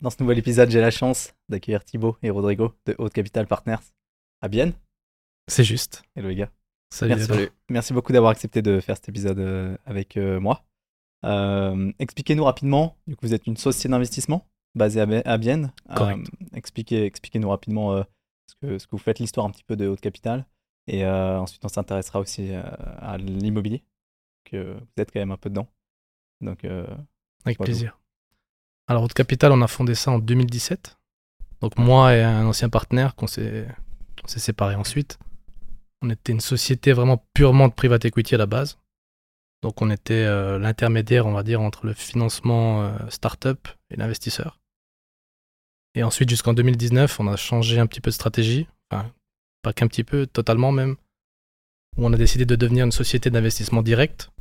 Dans ce nouvel épisode, j'ai la chance d'accueillir Thibaut et Rodrigo de Haute Capital Partners à Bienne. C'est juste. Hello les gars. Salut. Merci, beaucoup d'avoir accepté de faire cet épisode euh, avec euh, moi. Euh, expliquez-nous rapidement, du coup vous êtes une société d'investissement basée à, Bi- à Bienne. Correct. Euh, expliquez, expliquez-nous rapidement euh, ce, que, ce que vous faites, l'histoire un petit peu de Haute Capital. Et ensuite on s'intéressera aussi à l'immobilier, que vous êtes quand même un peu dedans. Donc Avec plaisir. Alors, Haute Capital, on a fondé ça en 2017. Donc, moi et un ancien partenaire qu'on s'est on s'est séparés ensuite. On était une société vraiment purement de private equity à la base. Donc, on était euh, l'intermédiaire, on va dire, entre le financement euh, startup et l'investisseur. Et ensuite, jusqu'en 2019, on a changé un petit peu de stratégie. Enfin, pas qu'un petit peu, totalement même. Où on a décidé de devenir une société d'investissement direct.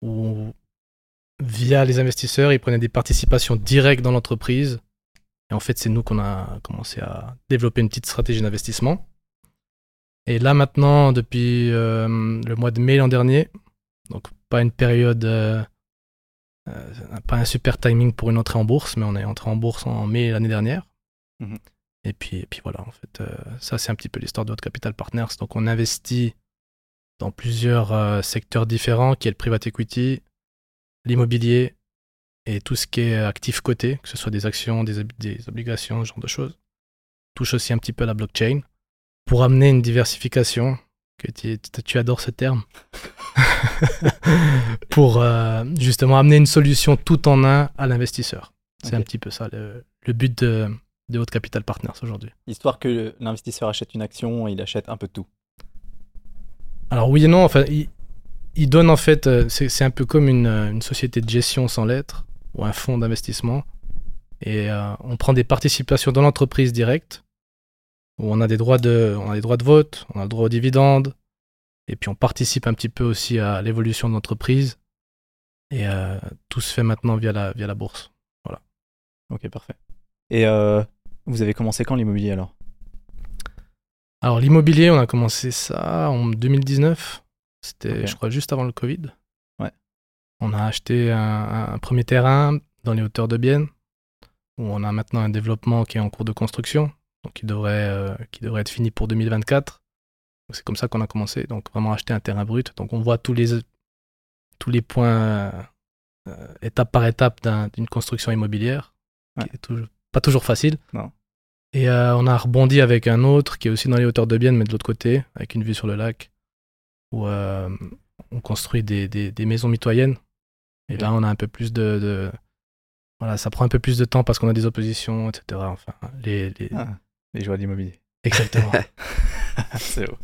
Où via les investisseurs, ils prenaient des participations directes dans l'entreprise. Et en fait, c'est nous qu'on a commencé à développer une petite stratégie d'investissement. Et là maintenant, depuis euh, le mois de mai l'an dernier, donc pas une période, euh, euh, pas un super timing pour une entrée en bourse, mais on est entré en bourse en mai l'année dernière. Mhm. Et puis, et puis voilà, en fait, ça c'est un petit peu l'histoire de notre Capital Partners. Donc on investit dans plusieurs secteurs différents, qui est le private equity, l'immobilier et tout ce qui est actif coté, que ce soit des actions, des, des obligations, ce genre de choses. Touche aussi un petit peu à la blockchain pour amener une diversification, que tu, tu- adores ce terme, pour euh, justement amener une solution tout en un à l'investisseur. C'est un petit peu ça le, le but de, de Haute Capital Partners aujourd'hui. histoire que l'investisseur achète une action, il achète un peu de tout. Alors oui et non, enfin, il, il donne en fait, euh, c'est un peu comme une, euh, une société de gestion sans lettres ou un fonds d'investissement. Et euh, on prend des participations dans l'entreprise directe, où on a, des droits de, on a des droits de vote, on a le droit aux dividendes, et puis on participe un petit peu aussi à l'évolution de l'entreprise. Et euh, tout se fait maintenant via la, via la bourse. Ok, parfait. Et euh, vous avez commencé quand l'immobilier alors? Alors l'immobilier, on a commencé ça en 2019. C'était, je crois, juste avant le Covid. Ouais. On a acheté un, un premier terrain dans les hauteurs de Bienne, où on a maintenant un développement qui est en cours de construction, donc qui devrait, euh, qui devrait être fini pour 2024. Donc, C'est comme ça qu'on a commencé, donc vraiment acheter un terrain brut. Donc on voit tous les, tous les points, euh, étape par étape d'un- d'une construction immobilière, Ouais. qui est toujours- pas toujours facile. Non. Et euh, on a rebondi avec un autre qui est aussi dans les hauteurs de Bienne, mais de l'autre côté, avec une vue sur le lac, où euh, on construit des, des- des maisons mitoyennes. Et là, on a un peu plus de, de- Voilà, ça prend un peu plus de temps parce qu'on a des oppositions, etc. Enfin, les... les- Ah, Les de l'immobilier. Exactement. C'est beau.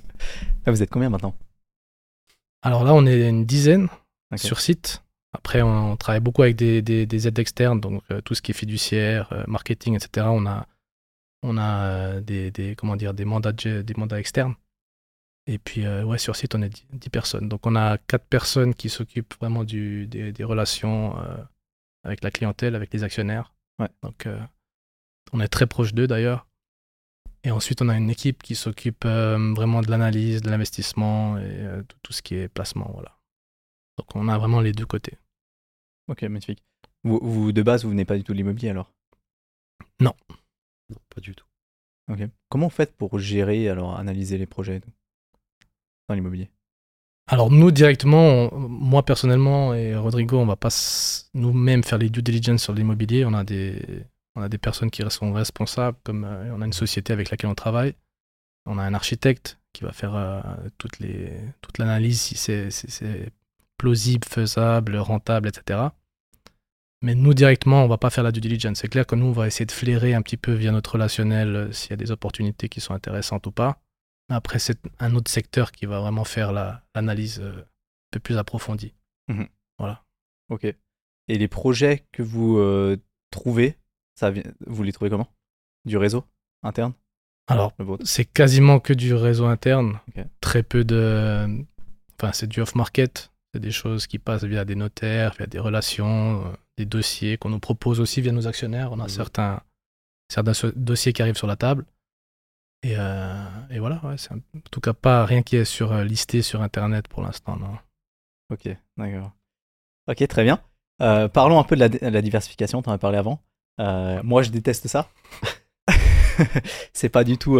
Ah, vous êtes combien maintenant? Alors là, on est une dizaine sur site. Après, on, on travaille beaucoup avec des, des- des aides externes, donc euh, tout ce qui est fiduciaire, euh, marketing, etc. On a, on a des, des- comment dire, des, mandats, de- des mandats externes. Et puis, euh, ouais, sur site, on est 10, 10 personnes. Donc, on a quatre personnes qui s'occupent vraiment du, des, des relations euh, avec la clientèle, avec les actionnaires. Ouais. Donc, euh, on est très proche d'eux d'ailleurs. Et ensuite, on a une équipe qui s'occupe euh, vraiment de l'analyse, de l'investissement et euh, de tout ce qui est placement. Voilà. Donc, on a vraiment les deux côtés. Ok, magnifique. Vous, vous, de base, vous venez pas du tout de l'immobilier alors? Non, pas du tout. Ok. Comment vous faites pour gérer, alors analyser les projets et tout? L'immobilier Alors nous directement, on- moi personnellement et Rodrigo, on va pas nous-mêmes faire les due diligence sur l'immobilier. On a des, on a des personnes qui sont responsables, comme euh, on a une société avec laquelle on travaille. On a un architecte qui va faire euh, toutes les, toute l'analyse si c'est si c'est plausible, faisable, rentable, etc. Mais nous directement, on va pas faire la due diligence. C'est clair que nous, on va essayer de flairer un petit peu via notre relationnel euh, s'il y a des opportunités qui sont intéressantes ou pas. Après, c'est un autre secteur qui va vraiment faire la- l'analyse euh, un peu plus approfondie. Ok. Et les projets que vous euh, trouvez, ça vous les trouvez comment? Du réseau interne? Alors, c'est quasiment que du réseau interne. Très peu de. Enfin, c'est du off-market. C'est des choses qui passent via des notaires, via des relations, euh, des dossiers qu'on nous propose aussi via nos actionnaires. On a Mhm. certains, certains dossiers qui arrivent sur la table. Et, euh, et voilà, c'est en tout cas pas rien qui est sur, euh, listé sur Internet pour l'instant. Ok, d'accord. Ok, très bien. Euh, parlons un peu de la, diversification, tu en as parlé avant. Moi, je déteste ça. c'est pas du tout.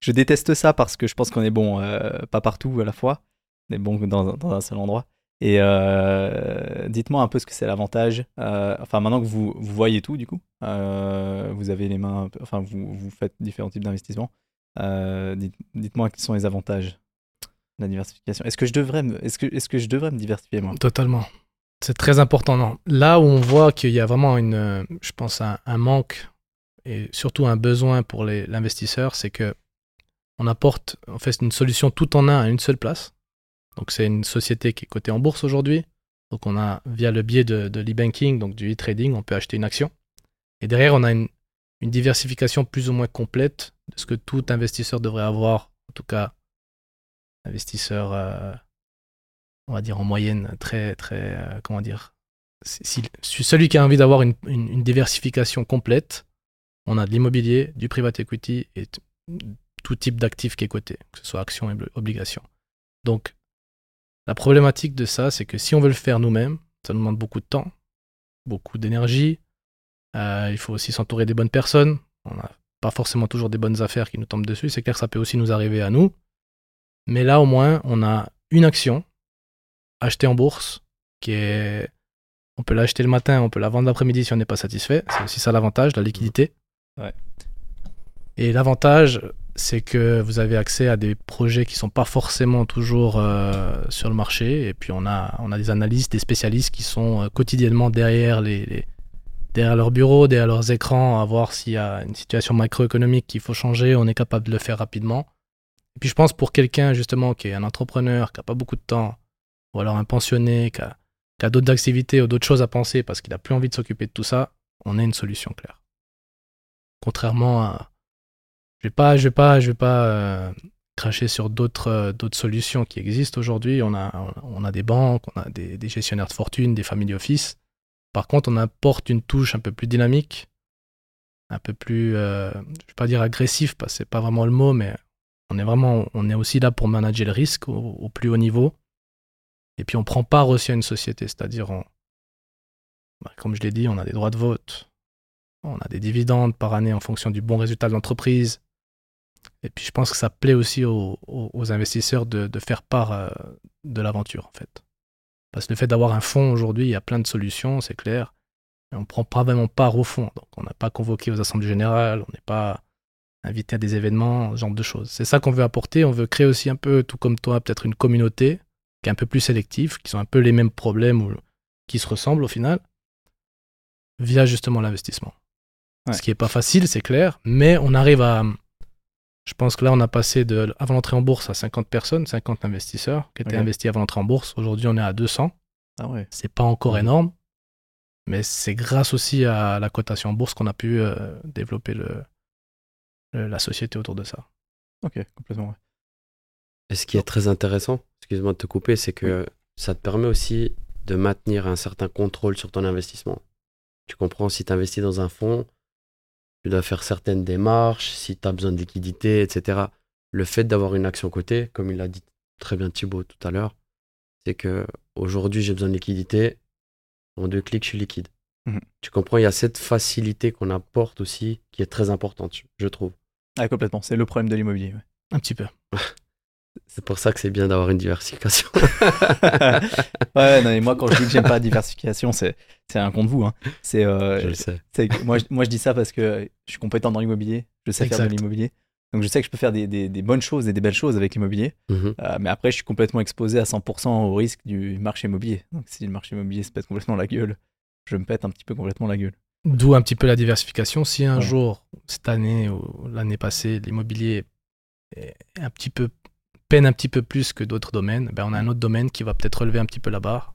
je déteste ça parce que je pense qu'on est bon, pas partout à la fois. Est bon dans, dans un seul endroit. Et dites-moi un peu ce que c'est l'avantage. Enfin, maintenant que vous, vous voyez tout, du coup, vous avez les mains. Enfin, vous, vous faites différents types d'investissements. Euh, dites, dites-moi quels sont les avantages de la diversification. Est-ce que je devrais me, est-ce que, est-ce que je devrais me diversifier moi? Totalement. C'est très important. Là où on voit qu'il y a vraiment une, je pense, un, manque et surtout un besoin pour l'investisseur, c'est que on apporte en fait une solution tout en un à une seule place. Donc c'est une société qui est cotée en bourse aujourd'hui. Donc on a via le biais de, de l'e-banking, donc du e-trading, on peut acheter une action. Et derrière, on a une, une diversification plus ou moins complète de ce que tout investisseur devrait avoir, en tout cas investisseur euh, on va dire en moyenne, très, très, euh, comment dire, si, celui qui a envie d'avoir une, une- diversification complète, on a de l'immobilier, du private equity et tout type d'actifs qui est coté, que ce soit actions et bl- obligations. Donc, la problématique de ça, c'est que si on veut le faire nous-mêmes, ça demande beaucoup de temps, beaucoup d'énergie. Euh, il faut aussi s'entourer des bonnes personnes. On n'a pas forcément toujours des bonnes affaires qui nous tombent dessus. C'est clair que ça peut aussi nous arriver à nous. Mais là, au moins, on a une action achetée en bourse qui est. On peut l'acheter le matin, on peut la vendre l'après-midi si on n'est pas satisfait. C'est aussi ça l'avantage, la liquidité. Ouais. Et l'avantage, c'est que vous avez accès à des projets qui sont pas forcément toujours euh, sur le marché. Et puis on a, on a des analystes, des spécialistes qui sont euh, quotidiennement derrière, les, les- derrière leur bureau, derrière leurs écrans, à voir s'il y a une situation macroéconomique qu'il faut changer. On est capable de le faire rapidement. Et puis je pense pour quelqu'un justement qui est un entrepreneur, qui n'a pas beaucoup de temps, ou alors un pensionné, qui a, d'autres activités ou d'autres choses à penser parce qu'il n'a plus envie de s'occuper de tout ça, on a une solution claire. Contrairement à... Je vais pas, je vais pas, je euh, cracher sur d'autres euh, d'autres solutions qui existent aujourd'hui. On a, des banques, on a des, des gestionnaires de fortune, des family office. Par contre, on apporte une touche un peu plus dynamique, un peu plus, euh, je vais pas dire agressif parce que c'est pas vraiment le mot, mais on est vraiment, on est aussi là pour manager le risque au, plus haut niveau. Et puis on prend part aussi à une société, c'est-à-dire, on- bah, comme je l'ai dit, on a des droits de vote, on a des dividendes par année en fonction du bon résultat de l'entreprise. Et puis je pense que ça plaît aussi aux, investisseurs de, de faire part euh, de l'aventure, en fait. Parce que le fait d'avoir un fonds aujourd'hui, il y a plein de solutions, c'est clair. Mais on ne prend pas vraiment part au fond. Donc on n'a pas convoqué aux assemblées générales, on n'est pas invité à des événements, ce genre de choses. C'est ça qu'on veut apporter. On veut créer aussi un peu, tout comme toi, peut-être une communauté qui est un peu plus sélective, qui sont un peu les mêmes problèmes ou qui se ressemblent au final, via justement l'investissement. Ouais. Ce qui n'est pas facile, c'est clair, mais on arrive à. Je pense que là, on a passé de, avant l'entrée en bourse à 50 personnes, 50 investisseurs qui étaient investis avant l'entrée en bourse. Aujourd'hui, on est à 200. Ah ouais. C'est pas encore Mhm. énorme, mais c'est grâce aussi à la cotation en bourse qu'on a pu euh, développer le, le- la société autour de ça. Ok, complètement. ouais. Et ce qui est très intéressant, excuse-moi de te couper, c'est que ça te permet aussi de maintenir un certain contrôle sur ton investissement. Tu comprends, si tu investis dans un fonds, tu dois faire certaines démarches, si tu as besoin de liquidité, etc. Le fait d'avoir une action cotée, comme il l'a dit très bien Thibaut tout à l'heure, c'est que aujourd'hui j'ai besoin de liquidité, en deux clics je suis liquide. Mhm. Tu comprends, il y a cette facilité qu'on apporte aussi qui est très importante, je trouve. Ah, complètement. C'est le problème de l'immobilier. ouais. Un petit peu. C'est pour ça que c'est bien d'avoir une diversification. ouais, non, mais moi, quand je dis que j'aime pas la diversification, c'est c'est un contre vous. Hein. C'est euh, je le sais. moi, je- moi, je dis ça parce que je suis compétent dans l'immobilier. Je sais faire de Exact. l'immobilier. Donc, je sais que je peux faire des, des- des bonnes choses et des belles choses avec l'immobilier. Mhm. Euh, mais après, je suis complètement exposé à 100% au risque du marché immobilier. Donc, si le marché immobilier se pète complètement la gueule, je me pète un petit peu complètement la gueule. D'où un petit peu la diversification. Si un Ouais. jour, cette année ou l'année passée, l'immobilier est un petit peu peine un petit peu plus que d'autres domaines, ben on a un autre domaine qui va peut-être relever un petit peu la barre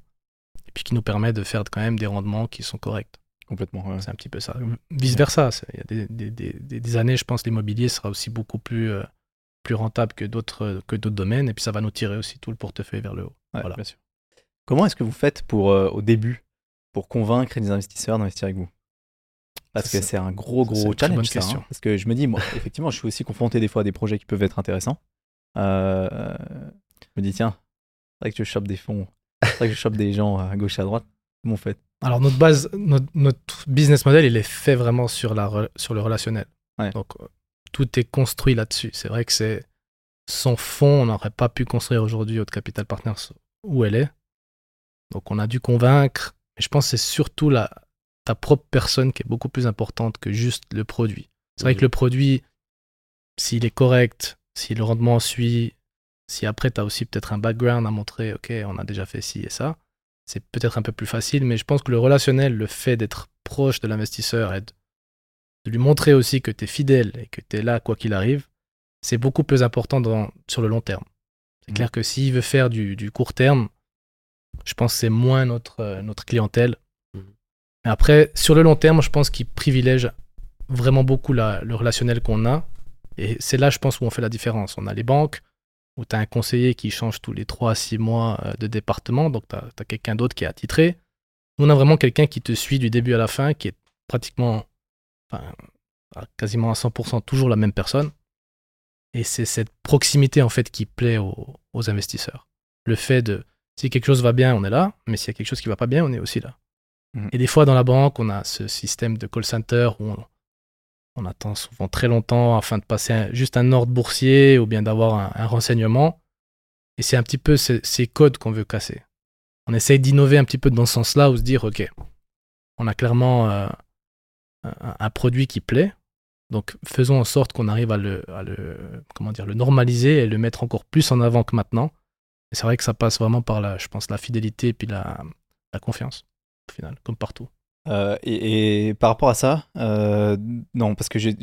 et puis qui nous permet de faire quand même des rendements qui sont corrects. Complètement. ouais. C'est un petit peu ça. Vice versa, il y a des, des- des- des- des années, je pense, l'immobilier sera aussi beaucoup plus euh, plus rentable que d'autres que d'autres domaines et puis ça va nous tirer aussi tout le portefeuille vers le haut. Ouais, Voilà. bien sûr. Comment est-ce que vous faites pour, euh, au début pour convaincre les investisseurs d'investir avec vous? Parce que c'est un gros, gros challenge. ça, hein. Parce que je me dis, moi, effectivement, je suis aussi confronté des fois à des projets qui peuvent être intéressants. Euh, je me dis, tiens, c'est vrai que je chope des fonds, c'est vrai que je chope des gens à gauche et à droite. Comment vous faites Alors, notre base, notre, notre business model, il est fait vraiment sur, la, sur le relationnel. Ouais. Donc, euh, tout est construit là-dessus. C'est vrai que c'est sans fond, on n'aurait pas pu construire aujourd'hui Haute Capital Partners où elle est. Donc, on a dû convaincre. Et je pense que c'est surtout la, ta propre personne qui est beaucoup plus importante que juste le produit. C'est vrai que le produit, s'il est correct, si le rendement suit, si après tu as aussi peut-être un background à montrer, ok, on a déjà fait ci et ça, c'est peut-être un peu plus facile, mais je pense que le relationnel, le fait d'être proche de l'investisseur et de, de lui montrer aussi que tu es fidèle et que tu es là quoi qu'il arrive, c'est beaucoup plus important dans- sur le long terme. C'est Mhm. clair que s'il veut faire du, du court terme, je pense que c'est moins notre, euh, notre clientèle. Mhm. Mais après, sur le long terme, je pense qu'il privilège vraiment beaucoup la- le relationnel qu'on a. Et c'est là, je pense, où on fait la différence. On a les banques, où tu as un conseiller qui change tous les 3 à 6 mois euh, de département, donc tu as, quelqu'un d'autre qui est attitré. Nous, on a vraiment quelqu'un qui te suit du début à la fin, qui est pratiquement, enfin, à quasiment à 100% toujours la même personne. Et c'est cette proximité, en fait, qui plaît aux, aux investisseurs. Le fait de, si quelque chose va bien, on est là, mais s'il y a quelque chose qui va pas bien, on est aussi là. Mhm. Et des fois, dans la banque, on a ce système de call center où on, on attend souvent très longtemps afin de passer juste un ordre boursier ou bien d'avoir un, renseignement. Et c'est un petit peu ces, codes qu'on veut casser. On essaye d'innover un petit peu dans ce sens-là, ou se dire, OK, on a clairement euh, un, produit qui plaît, donc faisons en sorte qu'on arrive à le, à le, comment dire, le normaliser et le mettre encore plus en avant que maintenant. Et c'est vrai que ça passe vraiment par la, je pense, la fidélité et puis la, la confiance, au final, comme partout. Euh, et, et par rapport à ça, euh, non, parce que j'ai.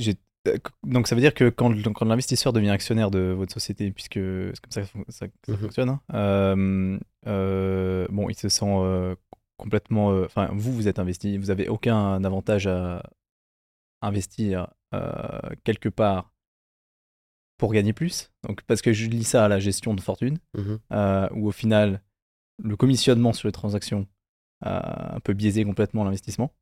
euh, Donc ça veut dire que quand, l'investisseur devient actionnaire de votre société, puisque c'est comme ça que ça, ça- que ça Mhm. fonctionne, hein, euh, bon, il se sent complètement. Enfin, vous, vous êtes investi, vous avez aucun avantage à investir quelque part pour gagner plus. Donc parce que je lis ça à la gestion de fortune, Mhm. où au final, le commissionnement sur les transactions un peu biaisé complètement l'investissement.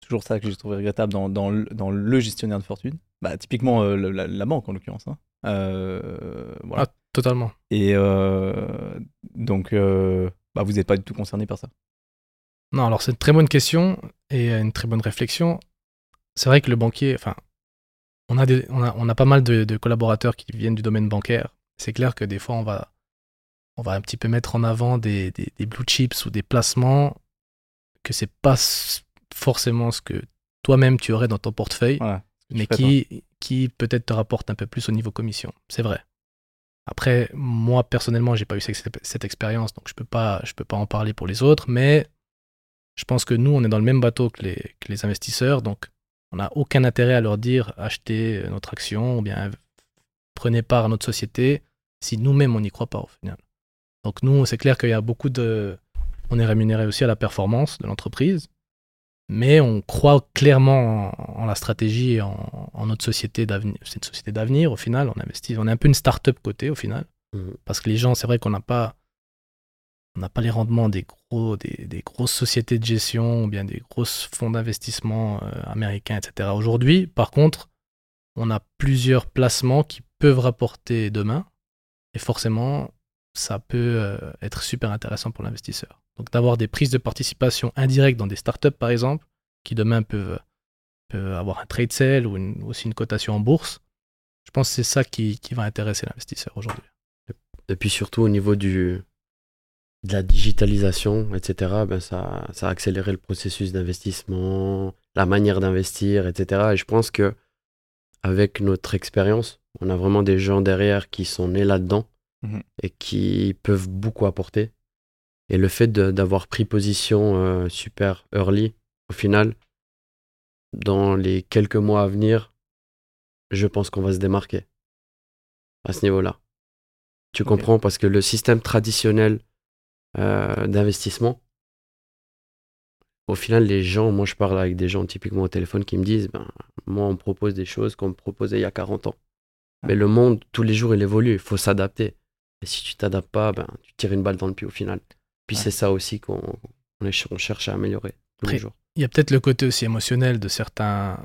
Toujours ça que j'ai trouvé regrettable dans, dans, le, dans le gestionnaire de fortune. Bah, typiquement euh, le- la, la banque en l'occurrence. hein. Euh, voilà. Ah, totalement. Et euh, donc, euh, bah, vous n'êtes pas du tout concerné par ça. Non, alors c'est une très bonne question et une très bonne réflexion. C'est vrai que le banquier, enfin, on a, des, on a, on a pas mal de, de collaborateurs qui viennent du domaine bancaire. C'est clair que des fois, on va, on va un petit peu mettre en avant des, des, des blue chips ou des placements que c'est pas forcément ce que toi-même tu aurais dans ton portefeuille, Voilà. Mais qui, qui peut-être te rapporte un peu plus au niveau commission. C'est vrai. Après, moi personnellement, j'ai pas eu cette, cette expérience, donc je peux pas, je peux pas en parler pour les autres, mais je pense que nous, on est dans le même bateau que les, que les investisseurs, donc on n'a aucun intérêt à leur dire achetez notre action ou bien prenez part à notre société si nous-mêmes on n'y croit pas au final. Donc nous, c'est clair qu'il y a beaucoup de... On est rémunéré aussi à la performance de l'entreprise, mais on croit clairement en, en la stratégie et en, en notre société d'avenir. C'est une société d'avenir au final, on investit, on est un peu une start-up côté au final, Mhm. parce que les gens, c'est vrai qu'on n'a pas, on n'a pas les rendements des gros, des, des grosses sociétés de gestion ou bien des grosses fonds d'investissement euh, américains, etc. Aujourd'hui, par contre, on a plusieurs placements qui peuvent rapporter demain, et forcément, ça peut euh, être super intéressant pour l'investisseur. Donc d'avoir des prises de participation indirectes dans des startups, par exemple, qui demain peuvent, peuvent avoir un trade sale ou une- aussi une cotation en bourse, je pense que c'est ça qui, qui va intéresser l'investisseur aujourd'hui. Et puis surtout au niveau du, de la digitalisation, etc., ben ça, ça a accéléré le processus d'investissement, la manière d'investir, etc. Et je pense que avec notre expérience, on a vraiment des gens derrière qui sont nés là-dedans Mhm. et qui peuvent beaucoup apporter. Et le fait d'avoir pris position euh, super early, au final, dans les quelques mois à venir, je pense qu'on va se démarquer à ce niveau-là. Tu comprends? Parce que le système traditionnel euh, d'investissement, au final, les gens, moi je parle avec des gens typiquement au téléphone qui me disent, ben, moi on me propose des choses qu'on me proposait il y a 40 ans. Mais le monde, tous les jours, il évolue, il faut s'adapter. Et si tu t'adaptes pas, ben, tu tires une balle dans le pied au final. Puis Ouais. c'est ça aussi qu'on on est- on cherche à améliorer tous les Après, jours. Il y a peut-être le côté aussi émotionnel de certains,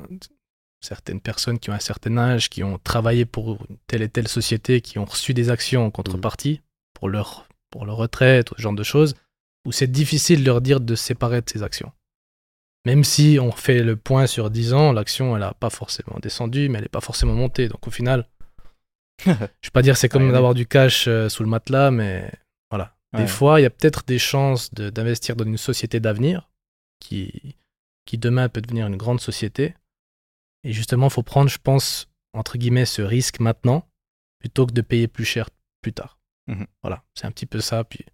certaines personnes qui ont un certain âge, qui ont travaillé pour telle et telle société, qui ont reçu des actions en contrepartie pour, leur, pour leur retraite, ce genre de choses. où c'est difficile de leur dire de se séparer de ses actions. Même si on fait le point sur 10 ans, l'action, elle n'a pas forcément descendu, mais elle n'est pas forcément montée. Donc au final, je vais pas dire c'est comme d'avoir du cash euh, sous le matelas, mais voilà. Des Ouais. fois, il y a peut-être des chances de- d'investir dans une société d'avenir qui, qui demain peut devenir une grande société. Et justement, il faut prendre, je pense, entre guillemets, ce risque maintenant plutôt que de payer plus cher plus tard. Mhm. Voilà, c'est un petit peu ça. Puis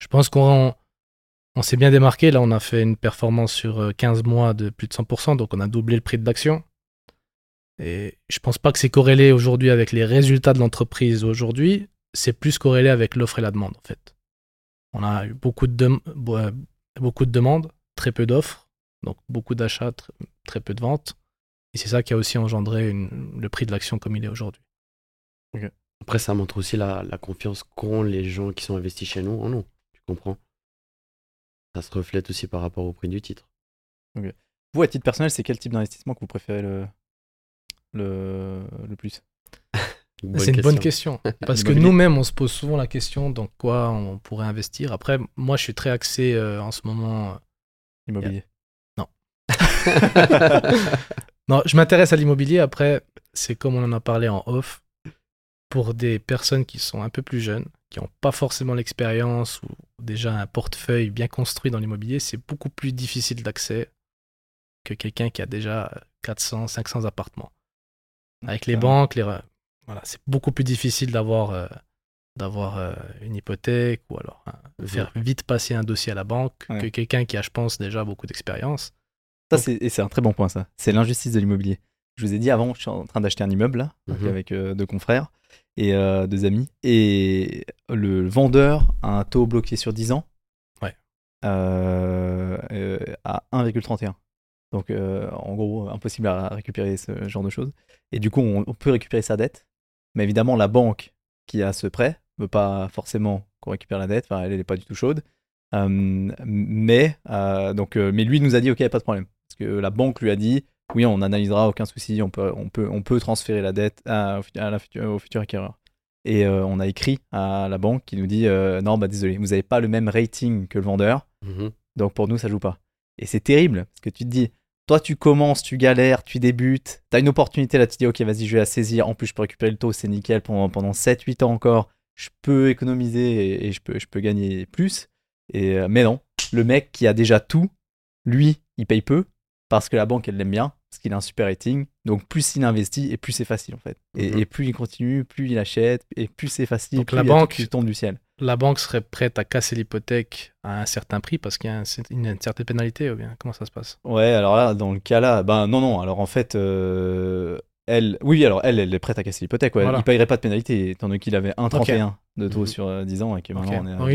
je pense qu'on on s'est bien démarqué. Là, on a fait une performance sur euh, 15 mois de plus de 100%, donc on a doublé le prix de l'action. Et je pense pas que c'est corrélé aujourd'hui avec les résultats de l'entreprise aujourd'hui. C'est plus corrélé avec l'offre et la demande, en fait. On a eu beaucoup de, euh, beaucoup de demandes, très peu d'offres, donc beaucoup d'achats, tr- très peu de ventes. Et c'est ça qui a aussi engendré une- le prix de l'action comme il est aujourd'hui. Après, ça montre aussi la, la confiance qu'ont les gens qui sont investis chez nous en nous. Tu comprends? Ça se reflète aussi par rapport au prix du titre. Vous, à titre personnel, c'est quel type d'investissement que vous préférez le, le, le plus? C'est une bonne question. Parce que nous-mêmes, on se pose souvent la question dans quoi on pourrait investir. Après, moi, je suis très axé euh, en ce moment. euh, Immobilier. Non, je m'intéresse à l'immobilier. Après, c'est comme on en a parlé en off. Pour des personnes qui sont un peu plus jeunes, qui n'ont pas forcément l'expérience ou déjà un portefeuille bien construit dans l'immobilier, c'est beaucoup plus difficile d'accès que quelqu'un qui a déjà 400, 500 appartements. Avec les banques, les, voilà, c'est beaucoup plus difficile d'avoir euh, d'avoir euh, une hypothèque ou alors hein, de faire vite passer un dossier à la banque Ouais. que quelqu'un qui a, je pense, déjà beaucoup d'expérience. Ça, c'est, et c'est un très bon point, ça. C'est l'injustice de l'immobilier. Je vous ai dit avant, je suis en train d'acheter un immeuble, là, Mhm. avec euh, deux confrères et deux amis. Et le vendeur a un taux bloqué sur 10 ans Ouais. à 1,31. Donc, euh, en gros, impossible à récupérer ce genre de choses. Et du coup, on, on peut récupérer sa dette. Mais évidemment, la banque qui a ce prêt ne veut pas forcément qu'on récupère la dette. Enfin, elle n'est pas du tout chaude. Euh, mais, euh, donc, euh, mais lui nous a dit, OK, pas de problème. Parce que la banque lui a dit, oui, on analysera, aucun souci, on peut, on peut, on peut transférer la dette à, au futur- à la futur- au futur acquéreur. Et euh, on a écrit à la banque qui nous dit, non, bah désolé, vous n'avez pas le même rating que le vendeur. Mhm. Donc pour nous, ça joue pas. Et c'est terrible, parce que tu te dis, toi tu commences, tu galères, tu débutes, tu as une opportunité là, tu dis, ok, vas-y, je vais la saisir. En plus, je peux récupérer le taux, c'est nickel pendant, pendant 7-8 ans encore. Je peux économiser et, et je, peux, je peux gagner plus. Et, euh, mais non, le mec qui a déjà tout, lui, il paye peu, parce que la banque, elle l'aime bien, parce qu'il a un super rating. Donc plus il investit, et plus c'est facile en fait. Et, Mhm. et plus il continue, plus il achète, et plus c'est facile. Donc plus la banque- tombe du ciel. La banque serait prête à casser l'hypothèque à un certain prix parce qu'il y a un- une, une certaine pénalité ou bien comment ça se passe? Ouais, alors là, dans le cas là, ben non, non, alors en fait, euh, elle, oui, alors elle, elle est prête à casser l'hypothèque, ouais. Voilà. Il payerait pas de pénalité, étant donné qu'il avait 1,31 de taux Mhm. sur euh, 10 ans et que maintenant on est à Donc,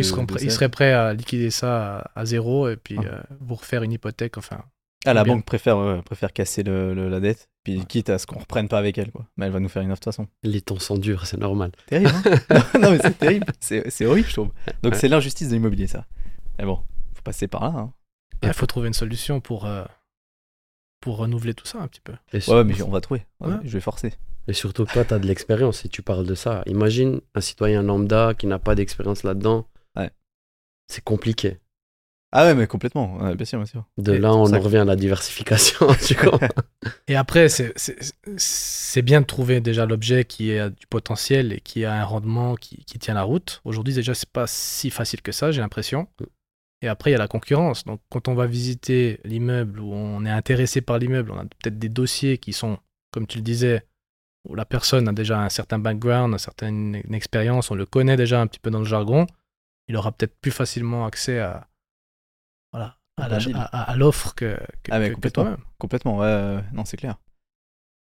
sept. seraient prêts à liquider ça à, à zéro et puis Ah. euh, vous refaire une hypothèque. Enfin, Ah, la banque préfère, ouais, préfère casser le- le- la dette, puis quitte à ce qu'on reprenne pas avec elle, quoi. Mais elle va nous faire une offre de toute façon. Les temps sont durs, c'est normal. Terrible, hein Non, mais c'est terrible, c'est c'est horrible, je trouve. Donc Ouais. c'est l'injustice de l'immobilier, ça. Mais bon, faut passer par là, hein. il faut trouver une solution pour, euh, pour renouveler tout ça un petit peu. Et, Ouais, sur- mais on va trouver. Ouais, Ouais. Je vais forcer. et surtout toi, tu as de l'expérience et tu parles de ça. Imagine un citoyen lambda qui n'a pas d'expérience là-dedans. Ouais. C'est compliqué. Ah ouais, mais complètement, ouais, bien sûr, bien sûr. De Et là, on en que- revient à la diversification. tu comprends Et après, c'est- bien de trouver déjà l'objet qui a du potentiel et qui a un rendement qui, qui tient la route. Aujourd'hui, déjà, c'est pas si facile que ça, j'ai l'impression. Et après, il y a la concurrence. Donc, quand on va visiter l'immeuble ou on est intéressé par l'immeuble, on a peut-être des dossiers qui sont, comme tu le disais, où la personne a déjà un certain background, une certaine expérience, on le connaît déjà un petit peu dans le jargon. Il aura peut-être plus facilement accès à, à, la- l'offre que, que, Ah, mais que- que complètement. toi-même. Complètement, ouais, non, c'est clair.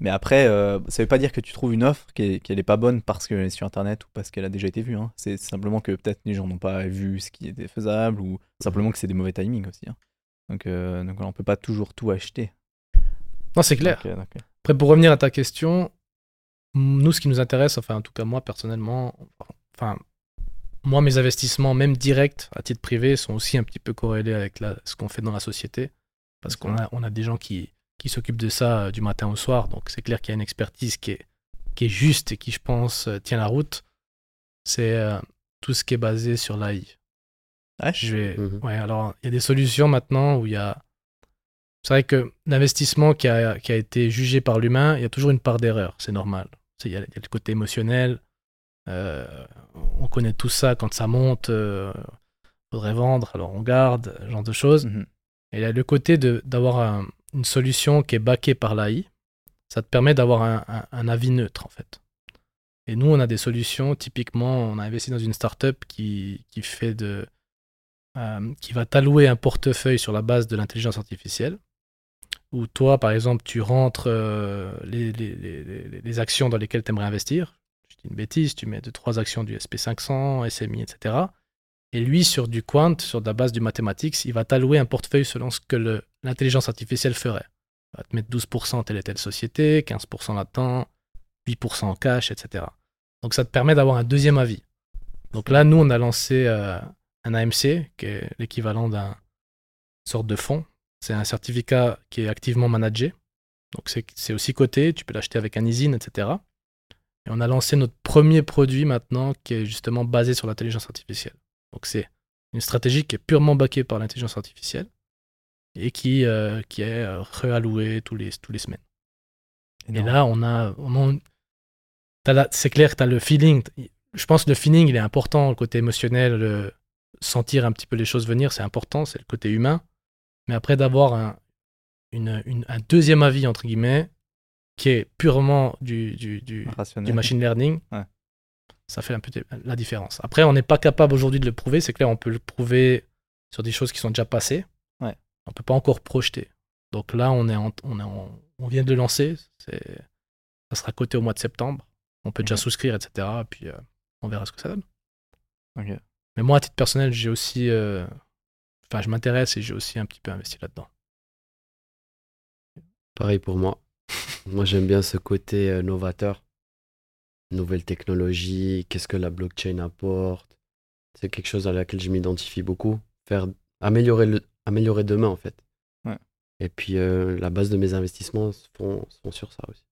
Mais après, euh, ça veut pas dire que tu trouves une offre qu'elle est pas bonne parce qu'elle est sur internet ou parce qu'elle a déjà été vue. hein. C'est simplement que peut-être les gens n'ont pas vu ce qui était faisable ou simplement que c'est des mauvais timings aussi. hein. Donc, euh, donc on peut pas toujours tout acheter. Non, c'est clair. Euh, euh, Après, pour revenir à ta question, nous, ce qui nous intéresse, enfin, en tout cas, moi, personnellement, enfin, moi, mes investissements, même directs, à titre privé, sont aussi un petit peu corrélés avec la- ce qu'on fait dans la société. Parce qu'on a, on a des gens qui, qui s'occupent de ça euh, du matin au soir. Donc, c'est clair qu'il y a une expertise qui est, qui est juste et qui, je pense, euh, tient la route. C'est euh, tout ce qui est basé sur l'AI. Ouais. Je vais... Mhm. Ouais, alors il y a des solutions maintenant où il y a. C'est vrai que l'investissement qui a, qui a été jugé par l'humain, il y a toujours une part d'erreur, c'est normal. C'est- Il y, a, il y a le côté émotionnel. Euh, on connaît tout ça quand ça monte. euh, faudrait vendre, alors on garde, ce genre de choses. Mhm. Et le côté d'avoir un- une solution qui est backée par l'AI. Ça te permet d'avoir un, un- un avis neutre, en fait. Et nous, on a des solutions. Typiquement, on a investi dans une startup qui, qui fait de. euh, qui va t'allouer un portefeuille sur la base de l'intelligence artificielle. Où toi, par exemple, tu rentres euh, les, les- les- les- les actions dans lesquelles tu aimerais investir. Une bêtise, tu mets deux, trois actions du SP500, SMI, etc. Et lui, sur du quant, sur la base du mathematics, il va t'allouer un portefeuille selon ce que l'intelligence artificielle ferait. Il va te mettre 12% telle et telle société, 15% là-dedans, 8% en cash, etc. Donc ça te permet d'avoir un deuxième avis. Donc là, nous, on a lancé euh, un AMC, qui est l'équivalent d'un sorte de fonds. C'est un certificat qui est activement managé. Donc c'est aussi coté, tu peux l'acheter avec un EASIN, etc. Et on a lancé notre premier produit maintenant qui est justement basé sur l'intelligence artificielle. Donc c'est une stratégie qui est purement backée par l'intelligence artificielle et qui, euh, qui est euh, réallouée tous les, tous les semaines. Et là, on a. on a- c'est clair que tu as le feeling. Je pense que le feeling, il est important, le côté émotionnel, le sentir un petit peu les choses venir, c'est important, c'est le côté humain. Mais après, d'avoir un, une- une- un deuxième avis, entre guillemets, qui est purement du, du, du, Rationnel. du machine learning, Ouais. ça fait un peu la différence. Après, on n'est pas capable aujourd'hui de le prouver. C'est clair, on peut le prouver sur des choses qui sont déjà passées. Ouais. On peut pas encore projeter. Donc là, on, est en- on, est en- on vient de le lancer. Ça sera coté au mois de septembre. On peut déjà souscrire, etc. Et puis, euh, on verra ce que ça donne. Mais moi, à titre personnel, j'ai aussi... euh, Enfin, je m'intéresse et j'ai aussi un petit peu investi là-dedans. Pareil pour moi. Moi, j'aime bien ce côté euh, novateur. Nouvelle technologie, qu'est-ce que la blockchain apporte. C'est quelque chose à laquelle je m'identifie beaucoup. Faire améliorer, le, améliorer demain, en fait. Ouais. Et puis, euh, la base de mes investissements se font, se font sur ça aussi.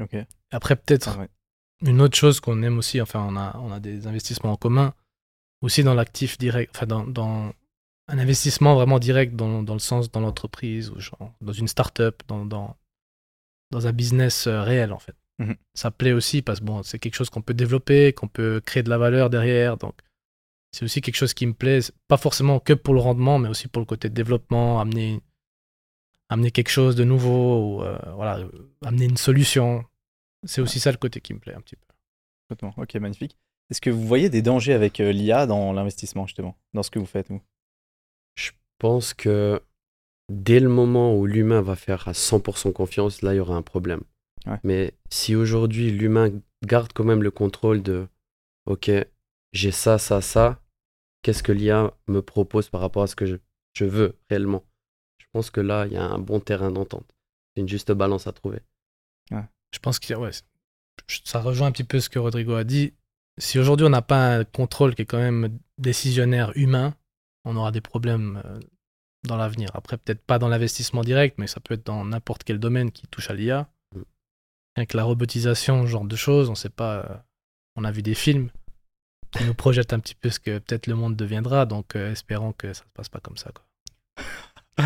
Ok. Après, peut-être Ah ouais. une autre chose qu'on aime aussi, enfin, on a, on a des investissements en commun, aussi dans l'actif direct, enfin, dans, dans un investissement vraiment direct dans, dans le sens dans l'entreprise, ou genre dans une start-up, dans, dans, dans un business euh, réel, en fait. Mhm. Ça plaît aussi parce que bon, c'est quelque chose qu'on peut développer, qu'on peut créer de la valeur derrière, donc c'est aussi quelque chose qui me plaît, pas forcément que pour le rendement, mais aussi pour le côté développement, amener, amener quelque chose de nouveau, ou, euh, voilà, amener une solution. C'est aussi ça le côté qui me plaît un petit peu. Complètement. Ok, magnifique. Est-ce que vous voyez des dangers avec euh, l'IA dans l'investissement, justement, dans ce que vous faites vous? Pense que dès le moment où l'humain va faire à 100% confiance, là, il y aura un problème. Ouais. Mais si aujourd'hui l'humain garde quand même le contrôle de OK, j'ai ça, ça, ça, qu'est-ce que l'IA me propose par rapport à ce que je, je veux réellement? Je pense que là, il y a un bon terrain d'entente. C'est une juste balance à trouver. Je pense que ouais, ça rejoint un petit peu ce que Rodrigo a dit. Si aujourd'hui on n'a pas un contrôle qui est quand même décisionnaire humain, on aura des problèmes euh, dans l'avenir. Après, peut-être pas dans l'investissement direct, mais ça peut être dans n'importe quel domaine qui touche à l'IA. Mm. Avec la robotisation, ce genre de choses, on sait pas. euh, on a vu des films qui nous projettent un petit peu ce que peut-être le monde deviendra, donc euh, espérons que ça se passe pas comme ça. Quoi.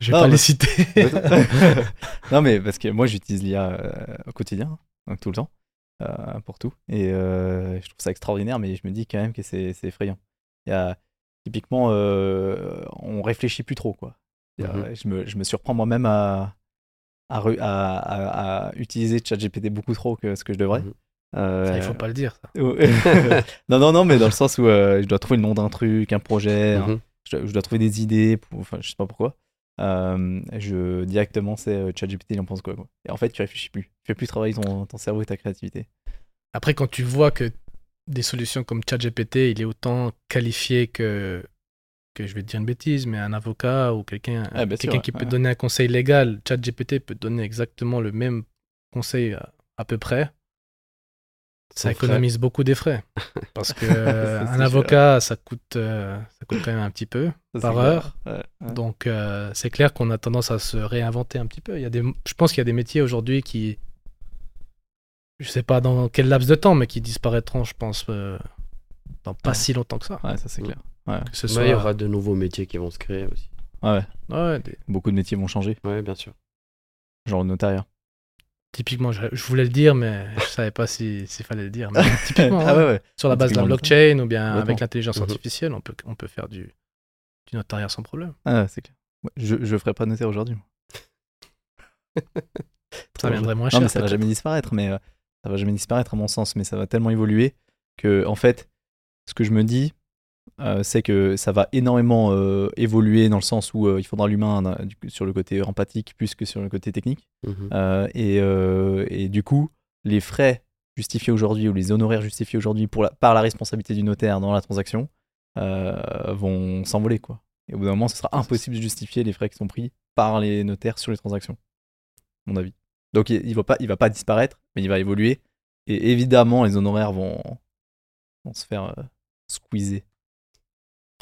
Je vais Non, pas mais- les citer. non, mais parce que moi, j'utilise l'IA euh, au quotidien, donc tout le temps, euh, pour tout. Et je trouve ça extraordinaire, mais je me dis quand même que c'est c'est effrayant. Il y a, typiquement, euh, on réfléchit plus trop, quoi. Mhm. je, me, je me surprends moi-même à, à, à, à- à utiliser ChatGPT beaucoup trop que ce que je devrais. Mhm. Euh, Ça, il faut pas le dire. ça. non, non, non, mais dans le sens où euh, je dois trouver le nom d'un truc, un projet, Mhm. je, dois- je dois trouver des idées, pour, enfin, je sais pas pourquoi. Euh, je directement, c'est euh, ChatGPT, il en pense quoi, quoi. Et en fait, tu réfléchis plus. Tu fais plus travailler ton, ton cerveau et ta créativité. Après, quand tu vois que des solutions comme ChatGPT, il est autant qualifié que, que je vais te dire une bêtise, mais un avocat ou quelqu'un Ah, ouais, qui peut ouais. donner un conseil légal, ChatGPT peut donner exactement le même conseil à, à peu près. Ça Sans frais. économise beaucoup des frais. Parce que Ça, euh, un avocat, ça coûte, euh, ça coûte quand même un petit peu. Ça, Par heure. Ouais. Donc, euh, c'est clair qu'on a tendance à se réinventer un petit peu. Il y a des, je pense qu'il y a des métiers aujourd'hui qui, je sais pas dans quel laps de temps, mais qui disparaîtront, je pense, euh, dans pas Ouais. si longtemps que ça. Ouais, ça c'est Mm. clair. Ouais, Que ce soit il y aura de nouveaux métiers qui vont se créer aussi. ouais, ouais. Ouais, des- beaucoup de métiers vont changer, Ouais, bien sûr. genre le notariat. typiquement, je, je voulais le dire, mais je savais pas si- s'il fallait le dire. Mais typiquement, ah ouais, ouais. sur la base de la blockchain ou bien avec l'intelligence Mhm. artificielle, on peut, on peut faire du, du notariat sans problème. Ah, c'est clair. Ouais, je, je ferai pas notaire aujourd'hui. Ça viendrait moins Non, cher. mais ça va jamais disparaître, mais euh, ça va jamais disparaître à mon sens, mais ça va tellement évoluer que, en fait, ce que je me dis, euh, c'est que ça va énormément euh, évoluer dans le sens où euh, il faudra l'humain sur le côté empathique plus que sur le côté technique. Mhm. Et, et du coup, les frais justifiés aujourd'hui ou les honoraires justifiés aujourd'hui par la responsabilité du notaire dans la transaction vont s'envoler. quoi. Et au bout d'un moment, ce sera impossible de justifier les frais qui sont pris par les notaires sur les transactions, à mon avis. Donc il ne va, pas- il va pas disparaître, mais il va évoluer. Et évidemment, les honoraires vont, vont se faire euh, squeezer.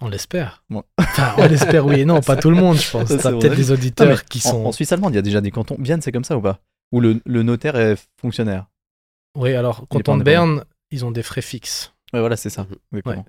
On l'espère. Bon. Enfin, on l'espère, oui et non, pas tout le monde, je pense. T'as peut-être des auditeurs Non, qui en, sont. en Suisse allemande, il y a déjà des cantons. Vienne, c'est comme ça ou pas? Où le, le notaire est fonctionnaire? Oui, alors, Il est quand pas on indépendant. Berne, ils ont des frais fixes, Ouais, voilà, c'est ça. Mhm.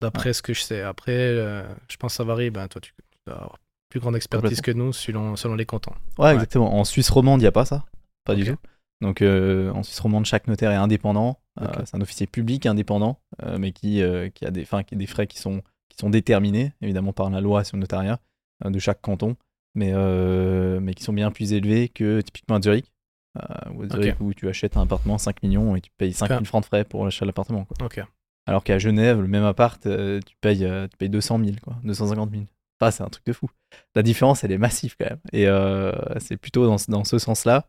D'après ce que je sais. Après, euh, je pense que ça varie. Ben, toi, tu, tu dois avoir plus grande expertise que nous selon, selon les cantons. Ouais, exactement. En Suisse romande, il n'y a pas ça? Pas du tout. Donc, euh, en Suisse romande, chaque notaire est indépendant. Euh, c'est un officier public indépendant, euh, mais qui, euh, qui a des, enfin, qui a des frais qui sont, qui sont déterminés, évidemment, par la loi sur le notariat euh, de chaque canton, mais, euh, mais qui sont bien plus élevés que typiquement à Zurich. Euh, ou à Zurich, où tu achètes un appartement 5 millions et tu payes 5 000 Ok. francs de frais pour l'achat de l'appartement. Ok. Alors qu'à Genève, le même appart, euh, tu, payes, euh, tu payes 200 000, quoi, 250 000. Enfin, c'est un truc de fou. La différence, elle est massive quand même. Et euh, c'est plutôt dans, dans ce sens-là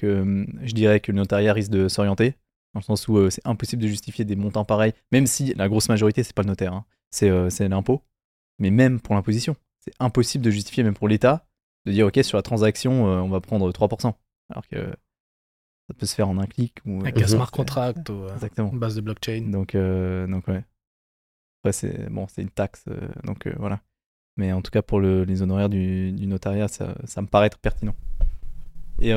que hum, je dirais que le notariat risque de s'orienter, dans le sens où euh, c'est impossible de justifier des montants pareils, même si la grosse majorité, c'est pas le notaire, hein, c'est euh, c'est l'impôt. Mais même pour l'imposition, c'est impossible de justifier, même pour l'État, de dire, OK, sur la transaction, euh, on va prendre 3%. Alors que ça peut se faire en un clic. Ou, Avec un smart c'est- contract ou Exactement. une base de blockchain. Donc, donc ouais. Après, c'est bon, une taxe, donc voilà. Mais en tout cas, pour le- les honoraires du, du notariat, ça, ça me paraît être pertinent. Et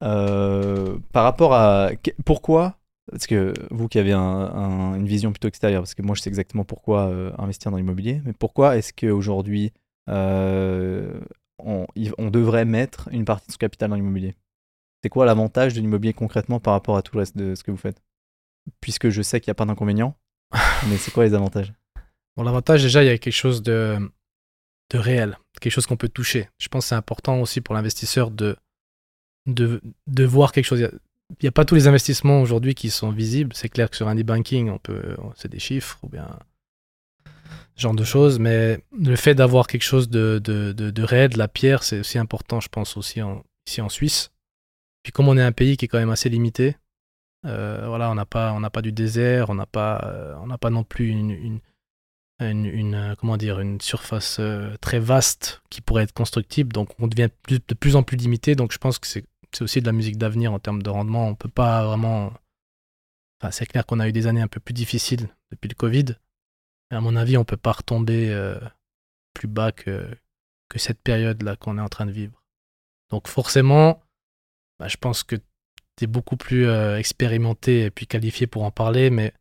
par rapport à pourquoi, parce que vous qui avez un- un- une vision plutôt extérieure, parce que moi je sais exactement pourquoi euh, investir dans l'immobilier, mais pourquoi est-ce qu'aujourd'hui euh, on, devrait mettre une partie de son capital dans l'immobilier? C'est quoi l'avantage de l'immobilier concrètement par rapport à tout le reste de ce que vous faites? Puisque je sais qu'il n'y a pas d'inconvénients, mais c'est quoi les avantages? Bon, l'avantage, déjà, il y a quelque chose de, de réel, quelque chose qu'on peut toucher. Je pense que c'est important aussi pour l'investisseur de, de, de voir quelque chose. Il n'y a, pas tous les investissements aujourd'hui qui sont visibles. C'est clair que sur un e-banking, on peut, c'est des chiffres ou bien ce genre de choses, mais le fait d'avoir quelque chose de, de, de, de la pierre, c'est aussi important, je pense, aussi ici en Suisse. Puis comme on est un pays qui est quand même assez limité, euh, voilà, on n'a pas, pas du désert, on n'a pas, euh, pas non plus une, une, euh, comment dire, une surface très vaste qui pourrait être constructible. Donc on devient de plus en plus limité. Donc je pense que c'est c'est aussi de la musique d'avenir en termes de rendement. On peut pas vraiment. Enfin, c'est clair qu'on a eu des années un peu plus difficiles depuis le Covid. À mon avis, on peut pas retomber euh, plus bas que, que cette période-là qu'on est en train de vivre. Donc forcément, bah, je pense que tu es beaucoup plus euh, expérimenté et puis qualifié pour en parler, mais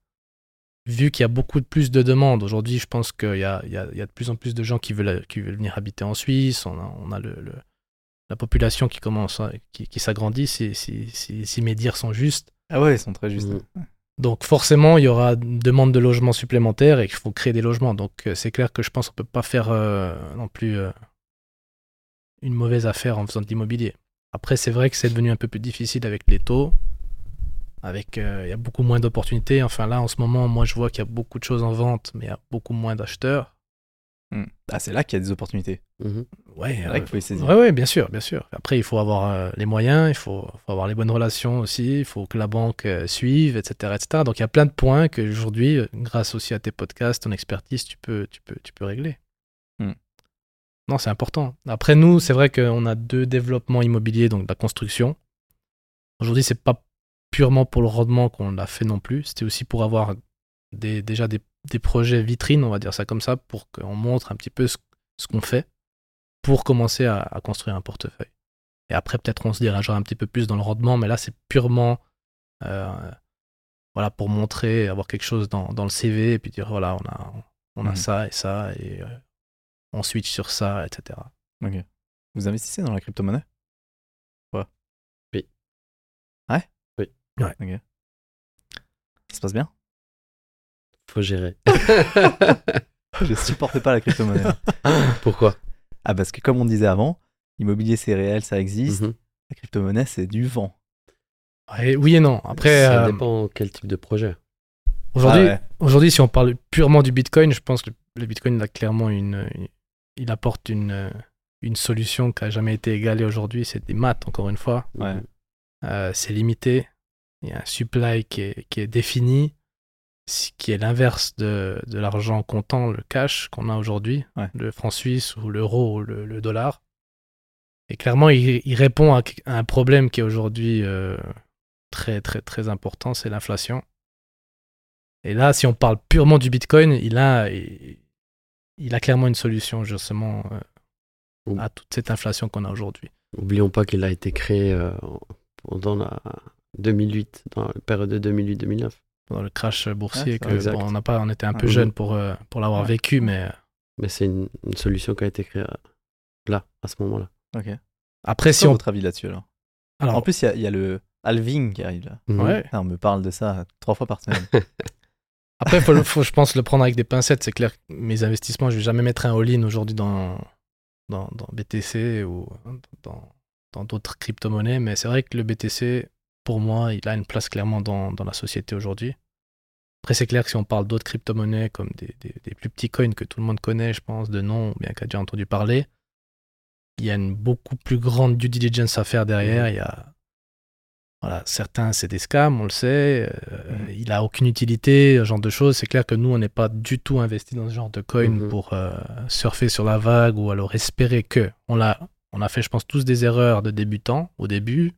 vu qu'il y a beaucoup plus de demandes, aujourd'hui, je pense qu'il y a, il y, a, de plus en plus de gens qui veulent, qui veulent venir habiter en Suisse. On a, on a le- la population qui commence, qui, qui s'agrandit, si, si, si, si mes dires sont justes. Ah ouais, ils sont très justes. Mhm. Donc forcément, il y aura une demande de logements supplémentaires et qu'il faut créer des logements. Donc euh, c'est clair que je pense qu'on peut pas faire euh, non plus euh, une mauvaise affaire en faisant de l'immobilier. Après, c'est vrai que c'est devenu un peu plus difficile avec les taux. Avec, euh, il y a beaucoup moins d'opportunités. Enfin là, en ce moment, moi, je vois qu'il y a beaucoup de choses en vente, mais il y a beaucoup moins d'acheteurs. Ah, c'est là qu'il y a des opportunités. Mhm. Ouais, C'est euh, là qu'il faut les saisir. Ouais, ouais, bien sûr, bien sûr. Après, il faut avoir euh, les moyens, il faut, faut avoir les bonnes relations aussi, il faut que la banque euh, suive, etc., etc. Donc, il y a plein de points que aujourd'hui, euh, grâce aussi à tes podcasts, ton expertise, tu peux, tu peux, tu peux régler. Hmm. Non, c'est important. Après, nous, c'est vrai qu'on a deux développements immobiliers, donc de la construction. Aujourd'hui, c'est pas purement pour le rendement qu'on l'a fait non plus. C'était aussi pour avoir des, déjà des, des projets vitrines, on va dire ça comme ça, pour qu'on montre un petit peu ce, ce qu'on fait pour commencer à, à construire un portefeuille. Et après, peut-être on se dirigera un petit peu plus dans le rendement, mais là, c'est purement euh, voilà, pour montrer, avoir quelque chose dans, dans le CV et puis dire voilà, on a, on a Mhm. ça et ça et euh, on switch sur ça, etc. Ok. Vous investissez dans la crypto-monnaie? Oui. Ouais? Oui. Ouais. Ok. Ça se passe bien? Faut gérer. Je supporte pas la crypto-monnaie. Pourquoi? Ah, parce que comme on disait avant, immobilier c'est réel, ça existe. Mhm. La crypto-monnaie c'est du vent. Et oui et non. Après, Ça euh, dépend quel type de projet. aujourd'hui, Ah ouais. aujourd'hui, si on parle purement du Bitcoin, je pense que le Bitcoin il a clairement une, une- il apporte une, une solution qui a jamais été égalée aujourd'hui. C'est des maths, encore une fois. Ouais. Euh, c'est limité. Il y a un supply qui est, qui est défini, ce qui est l'inverse de, de l'argent comptant, le cash qu'on a aujourd'hui, Ouais. le franc suisse ou l'euro ou le, le dollar. Et clairement, il, il répond à, à un problème qui est aujourd'hui euh, très, très, très important, c'est l'inflation. Et là, si on parle purement du Bitcoin, il a, il, il a clairement une solution justement euh, Ouh. à toute cette inflation qu'on a aujourd'hui. Oublions pas qu'il a été créé euh, pendant la 2008, dans la période de 2008-2009. Pendant le crash boursier, Ouais, que, exact. bon, on, n'a pas, on était un peu Ouais. jeune pour, euh, pour l'avoir Ouais. vécu, mais Mais c'est une, une solution qui a été créée euh, là, à ce moment-là. Ok. après, si on. votre avis là-dessus alors? Alors, En plus, il y a- y, a le halving qui arrive là. Mhm. ouais. On me parle de ça trois fois par semaine. Après, faut, faut, je pense, le prendre avec des pincettes. C'est clair que mes investissements, je vais jamais mettre un all-in aujourd'hui dans, dans, dans BTC ou dans dans d'autres crypto-monnaies. Mais c'est vrai que le BTC, pour moi, il a une place clairement dans, dans la société aujourd'hui. Après, c'est clair que si on parle d'autres crypto-monnaies comme des, des- des plus petits coins que tout le monde connaît, je pense, de nom, bien qu'a déjà entendu parler, il y a une beaucoup plus grande due diligence à faire derrière. Il y a, voilà, certains, c'est des scams, on le sait. euh, Mhm. Il a aucune utilité, ce genre de choses. C'est clair que nous, on n'est pas du tout investi dans ce genre de coin Mhm. pour euh, surfer sur la vague ou alors espérer que. On, l'a, on a fait, je pense, tous des erreurs de débutants au début.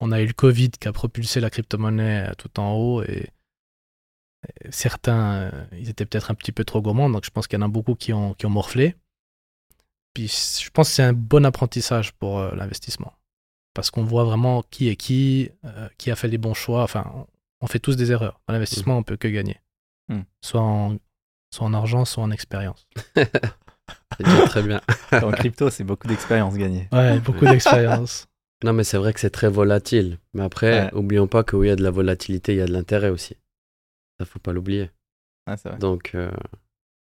On a eu le Covid qui a propulsé la crypto-monnaie tout en haut et, et certains, euh, ils étaient peut-être un petit peu trop gourmands, donc je pense qu'il y en a beaucoup qui ont, qui ont morflé. Puis je pense que c'est un bon apprentissage pour euh, l'investissement. Parce qu'on voit vraiment qui est qui, euh, qui a fait les bons choix. Enfin, on, fait tous des erreurs. Dans l'investissement, on peut que gagner. Mm. Soit, en, soit en argent, soit en expérience. C'est très bien. en crypto, c'est beaucoup d'expérience gagnée. Ouais, beaucoup d'expérience. Non, mais c'est vrai que c'est très volatile. Mais après, Ouais. oublions pas qu'il y a de la volatilité, il y a de l'intérêt aussi. Ça, faut pas l'oublier. Ouais, c'est vrai. Donc, euh,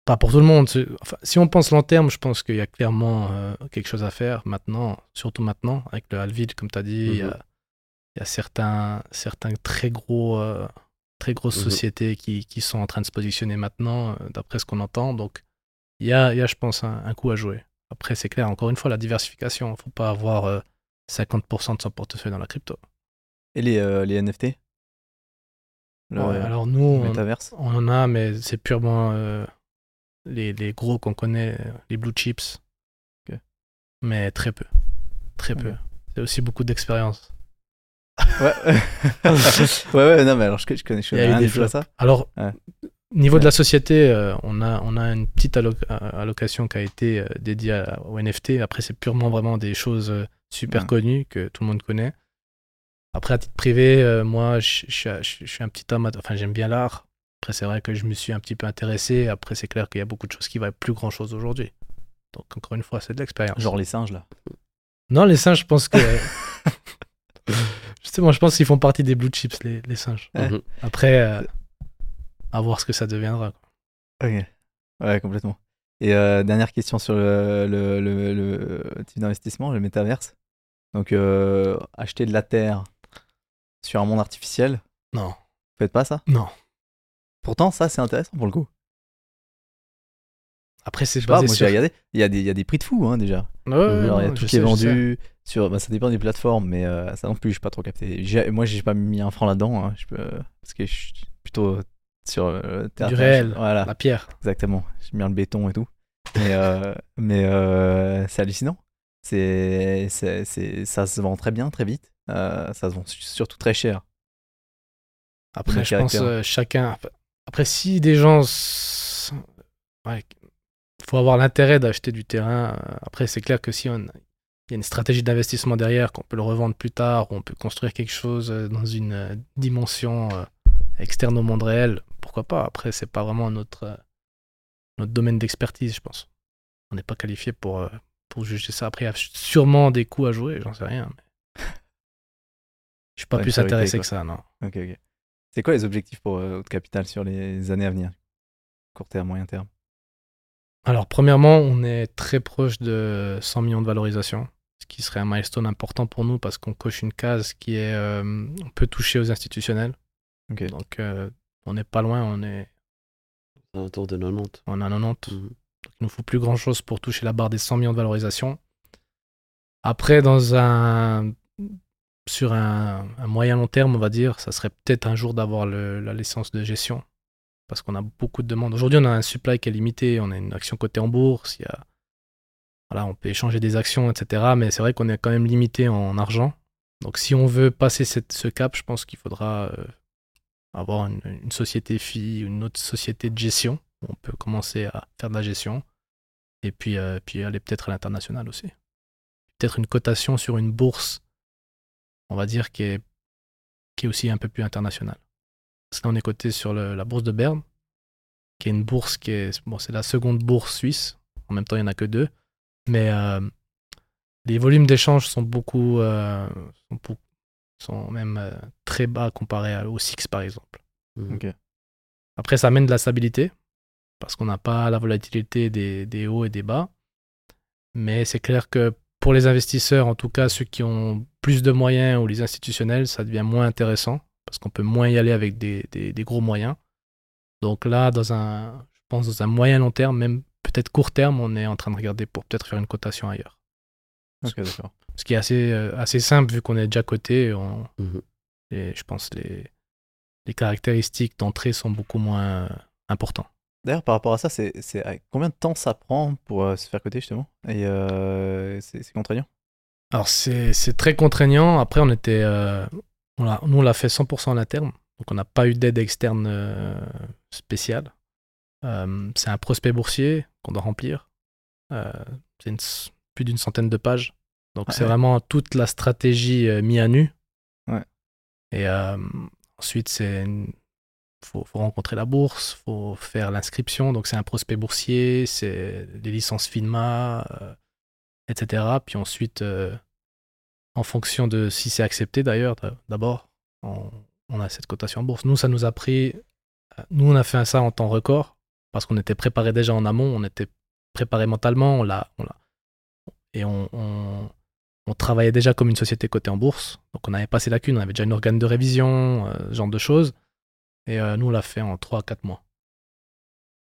Pas pour tout le monde. Enfin, si on pense long terme, je pense qu'il y a clairement euh, quelque chose à faire maintenant, surtout maintenant, avec le Halville, comme tu as dit. Il y a- Mhm. il y a, certains, certains très gros, euh, très grosses Mhm. sociétés qui, qui sont en train de se positionner maintenant, euh, d'après ce qu'on entend. Donc, il y a, il y a, je pense, un, un coup à jouer. Après, c'est clair, encore une fois, la diversification. Il ne faut pas avoir euh, 50% de son portefeuille dans la crypto. Et les, euh, les NFT Le Ouais, alors, nous, on, en a, mais c'est purement euh, les, les gros qu'on connaît, les blue chips. Mais très peu. Très peu. C'est aussi beaucoup d'expérience. Ouais. ouais, ouais, non, mais alors je, je connais, je connais rien des à ça. Alors, Ouais. niveau de la société, euh, on, a, on a une petite alloc- allocation qui a été dédiée à- au NFT. Après, c'est purement vraiment des choses super Ouais. connues que tout le monde connaît. Après, à titre privé, euh, moi, je, je- je- je suis un petit amateur. Enfin, j'aime bien l'art. Après, c'est vrai que je me suis un petit peu intéressé. Après, c'est clair qu'il y a beaucoup de choses qui valent plus grand chose aujourd'hui. Donc, encore une fois, c'est de l'expérience. Genre les singes là. Non, les singes, je pense que. Justement, je pense qu'ils font partie des blue chips, les, les singes. Ouais. Après, euh, à voir ce que ça deviendra. quoi. Ok. Ouais, complètement. Et euh, dernière question sur le, le, le- le type d'investissement, le métaverse. Donc, euh, acheter de la terre sur un monde artificiel, Non, vous faites pas ça? Non. Pourtant, ça, c'est intéressant pour le coup. Après, c'est pas, moi sur. j'ai regardé, il y, a des- il y a des prix de fou hein, déjà. Ouais, ouais, Genre, il y a tout qui est sais, vendu sur. bah, ça dépend des plateformes, mais euh, ça non plus, je suis pas trop capté. Moi, j'ai pas mis un franc là-dedans, hein, je peux, parce que je suis plutôt sur euh, terre- Du réel, Voilà, La pierre. exactement. J'ai mis le béton et tout. Mais, euh, mais euh, c'est hallucinant. C'est, c'est, ça se vend très bien, très vite. Euh, ça se vend su- surtout très cher. Après, Le je pense chacun. Après, si des gens. Ouais, faut avoir l'intérêt d'acheter du terrain. Après, c'est clair que si on. Il y a une stratégie d'investissement derrière, qu'on peut le revendre plus tard, ou on peut construire quelque chose dans une dimension externe au monde réel, pourquoi pas Après, c'est pas vraiment notre, euh, notre domaine d'expertise, je pense. On n'est pas qualifié pour, euh, pour juger ça. Après, il y a sûrement des coups à jouer, j'en sais rien. Mais... Je suis pas plus intéressé que ça, non. Ok, ok. C'est quoi les objectifs pour euh, Haute Capital sur les années à venir? Court terme, moyen terme? Alors, premièrement, on est très proche de 100 millions de valorisation, ce qui serait un milestone important pour nous parce qu'on coche une case qui est. euh, on peut toucher aux institutionnels. Donc, euh, on n'est pas loin, on est Autour de 90. on est à 90. Mhm. Donc, il nous faut plus grand chose pour toucher la barre des 100 millions de valorisation. Après, dans un. Sur un, un moyen long terme, on va dire, ça serait peut-être un jour d'avoir la licence de gestion. Parce qu'on a beaucoup de demandes. Aujourd'hui, on a un supply qui est limité. On a une action cotée en bourse. Il y a, voilà, on peut échanger des actions, etc. Mais c'est vrai qu'on est quand même limité en argent. Donc, si on veut passer cette- ce cap, je pense qu'il faudra euh, avoir une, une société fille ou une autre société de gestion. On peut commencer à faire de la gestion. Et puis, euh, puis aller peut-être à l'international aussi. Peut-être une cotation sur une bourse, on va dire, qui est, aussi un peu plus internationale. Parce que là, on est coté sur la bourse de Berne, qui est une bourse qui est. C'est la seconde bourse suisse. En même temps, il n'y en a que deux. Mais euh, les volumes d'échange sont beaucoup. euh, sont, beaucoup- sont même euh, très bas comparé à- au SIX, par exemple. Mhm. Après, ça amène de la stabilité, parce qu'on n'a pas la volatilité des, des hauts et des bas. Mais c'est clair que pour les investisseurs, en tout cas ceux qui ont plus de moyens ou les institutionnels, ça devient moins intéressant, parce qu'on peut moins y aller avec des, des- des gros moyens. Donc là, dans un, je pense dans un moyen long terme, même peut-être court terme, on est en train de regarder pour peut-être faire une cotation ailleurs. Ok, d'accord. Ce qui est assez, euh, assez simple vu qu'on est déjà coté. on- Mhm. Et je pense que les, les caractéristiques d'entrée sont beaucoup moins importantes. D'ailleurs, par rapport à ça, c'est combien de temps ça prend pour euh, se faire coter justement? Et euh, c'est contraignant? Alors c'est très contraignant. Après, on était, euh, on l'a- nous on l'a fait 100% en interne, donc on n'a pas eu d'aide externe spéciale. C'est un prospect boursier qu'on doit remplir. C'est plus d'une centaine de pages. Donc c'est vraiment toute la stratégie euh, mise à nu. Ouais. Et euh, ensuite, c'est une- faut, faut rencontrer la bourse, faut faire l'inscription. Donc c'est un prospect boursier, c'est les licences FINMA, euh, etc. Puis ensuite, euh, en fonction de si c'est accepté d'ailleurs, d'abord, on, on a cette cotation en bourse. Nous, ça nous a pris. Nous, on a fait ça en temps record parce qu'on était préparé déjà en amont, on était préparé mentalement, on l'a, on l'a- et on, on, on travaillait déjà comme une société cotée en bourse. Donc on avait passé la cune, on avait déjà une organe de révision, euh, ce genre de choses. Et euh, nous, on l'a fait en 3 à 4 mois.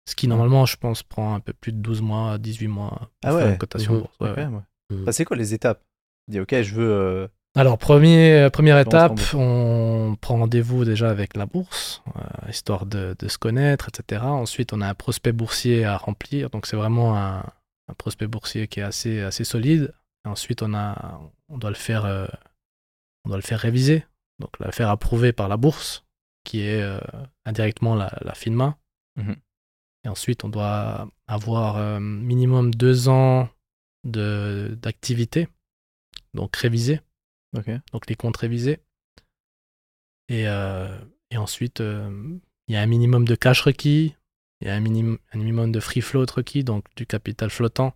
Ce qui, normalement, je pense, prend un peu plus de 12 mois, 18 mois pour Ah faire ouais. une cotation en Mhm. bourse. Ouais, Ouais. Mhm. Bah, c'est quoi les étapes? Dis, ok, je veux. euh, Alors, premier, première étape, on prend rendez-vous déjà avec la bourse, histoire de, de se connaître, etc. Ensuite, on a un prospect boursier à remplir. Donc, c'est vraiment un, un prospect boursier qui est assez, assez solide. Et ensuite, on, a, on, doit le faire, euh, on doit le faire réviser, donc le faire approuver par la bourse, qui est euh, indirectement la, la FINMA. Mhm. Et ensuite, on doit avoir euh, minimum deux ans de- d'activité, donc réviser Ok. donc les comptes révisés. Et, et ensuite, il y a un minimum de cash requis, il y a un, minim- un minimum de free float requis, donc du capital flottant.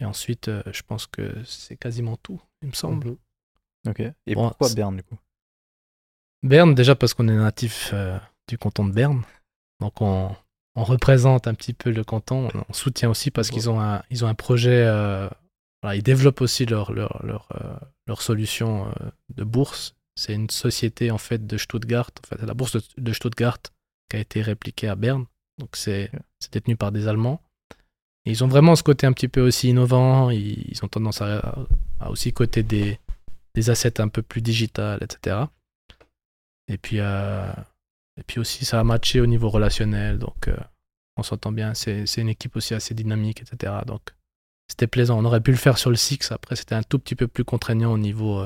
Et ensuite, euh, je pense que c'est quasiment tout, il me semble. Mhm. Ok. Et Bon, pourquoi Berne du coup? Berne, déjà parce qu'on est natif euh, du canton de Berne. Donc on, on représente un petit peu le canton. On soutient aussi parce qu'ils ont un, ils ont un projet. euh, voilà, ils développent aussi leur, leur, leur, leur solution de bourse. C'est une société en fait de Stuttgart. En fait, c'est la bourse de, de Stuttgart qui a été répliquée à Berne. Donc c'est détenu par des Allemands. Et ils ont vraiment ce côté un petit peu aussi innovant. Ils, ils ont tendance à, à aussi côté des, des assets un peu plus digitales, etc. Et puis, euh, et puis aussi, ça a matché au niveau relationnel. Donc, euh, on s'entend bien. C'est une équipe aussi assez dynamique, etc. Donc, c'était plaisant. On aurait pu le faire sur le Six. Après, c'était un tout petit peu plus contraignant au niveau,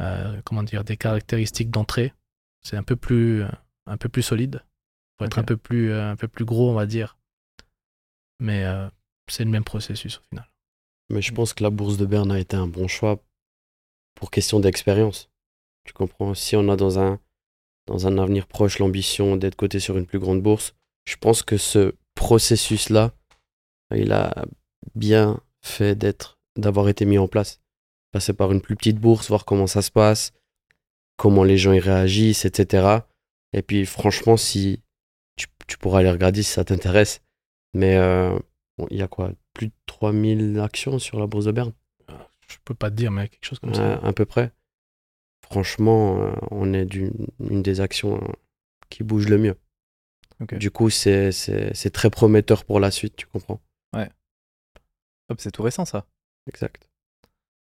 euh, comment dire, des caractéristiques d'entrée. C'est un peu plus, un peu plus solide. Faut être un peu plus, un peu plus gros, on va dire. Mais euh, c'est le même processus au final. Mais je pense que la bourse de Berne a été un bon choix pour question d'expérience. Tu comprends? Si on a dans un, dans un avenir proche l'ambition d'être coté sur une plus grande bourse. Je pense que ce processus-là, il a bien fait d'être, d'avoir été mis en place. Passer par une plus petite bourse, voir comment ça se passe, comment les gens y réagissent, etc. Et puis franchement, si tu, tu pourras aller regarder si ça t'intéresse. Mais euh, bon, il y a quoi? Plus de 3000 actions sur la bourse de Berne? Je peux pas te dire, mais quelque chose comme Ouais, ça. à peu près. Franchement, euh, on est d'une une des actions euh, qui bouge le mieux. Du coup, c'est c'est- c'est très prometteur pour la suite, tu comprends? Hop, c'est tout récent ça. Exact.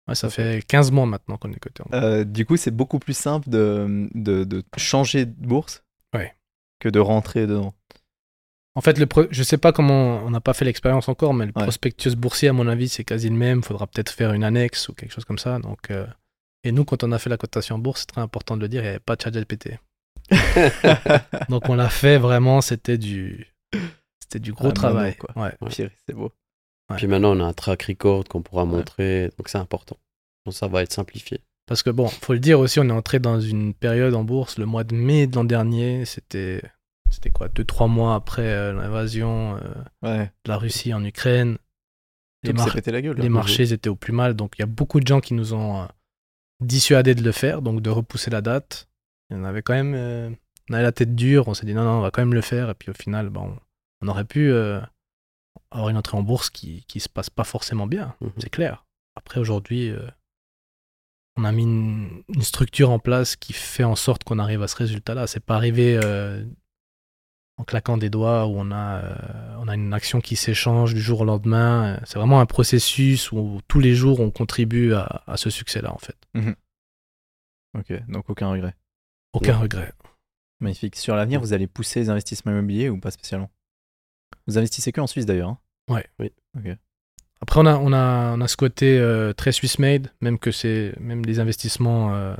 Ouais, ça fait 15 mois maintenant qu'on est coté. Euh, du coup, c'est beaucoup plus simple de, de, de changer de bourse Ouais. que de rentrer dedans. En fait, le pro- je sais pas comment, on n'a pas fait l'expérience encore, mais le Ouais. prospectus boursier, à mon avis, c'est quasi le même. Faudra peut-être faire une annexe ou quelque chose comme ça. Donc, euh, Et nous, quand on a fait la cotation en bourse, c'est très important de le dire, il n'y avait pas de ChatGPT. Donc on l'a fait vraiment, c'était du, c'était du gros Ah, travail. quoi. Ouais. Pire, c'est beau. Ouais. Puis maintenant, on a un track record qu'on pourra montrer, donc c'est important. Donc ça va être simplifié. Parce que bon, faut le dire aussi, on est entré dans une période en bourse le mois de mai de l'an dernier. C'était, c'était quoi, deux trois mois après euh, l'invasion euh, Ouais. de la Russie en Ukraine. Les, Tout mar- s'est pété la gueule. les marchés étaient au plus mal, donc il y a beaucoup de gens qui nous ont euh, dissuadés de le faire, donc de repousser la date. En avait quand même, on avait la tête dure, on s'est dit non non, on va quand même le faire, et puis au final, bon, on aurait pu euh, avoir une entrée en bourse qui qui se passe pas forcément bien, Mhm. c'est clair. Après aujourd'hui, euh, on a mis une, une structure en place qui fait en sorte qu'on arrive à ce résultat-là. C'est pas arrivé euh, en claquant des doigts où on a, euh, on a une action qui s'échange du jour au lendemain. C'est vraiment un processus où tous les jours on contribue à, à ce succès-là en fait. Ok, donc aucun regret. Aucun Ouais. regret. Magnifique. Sur l'avenir, vous allez pousser les investissements immobiliers ou pas spécialement? Vous investissez que en Suisse d'ailleurs. hein? Après on a, on a, on a ce côté euh, très Swiss made, même que c'est même les investissements euh,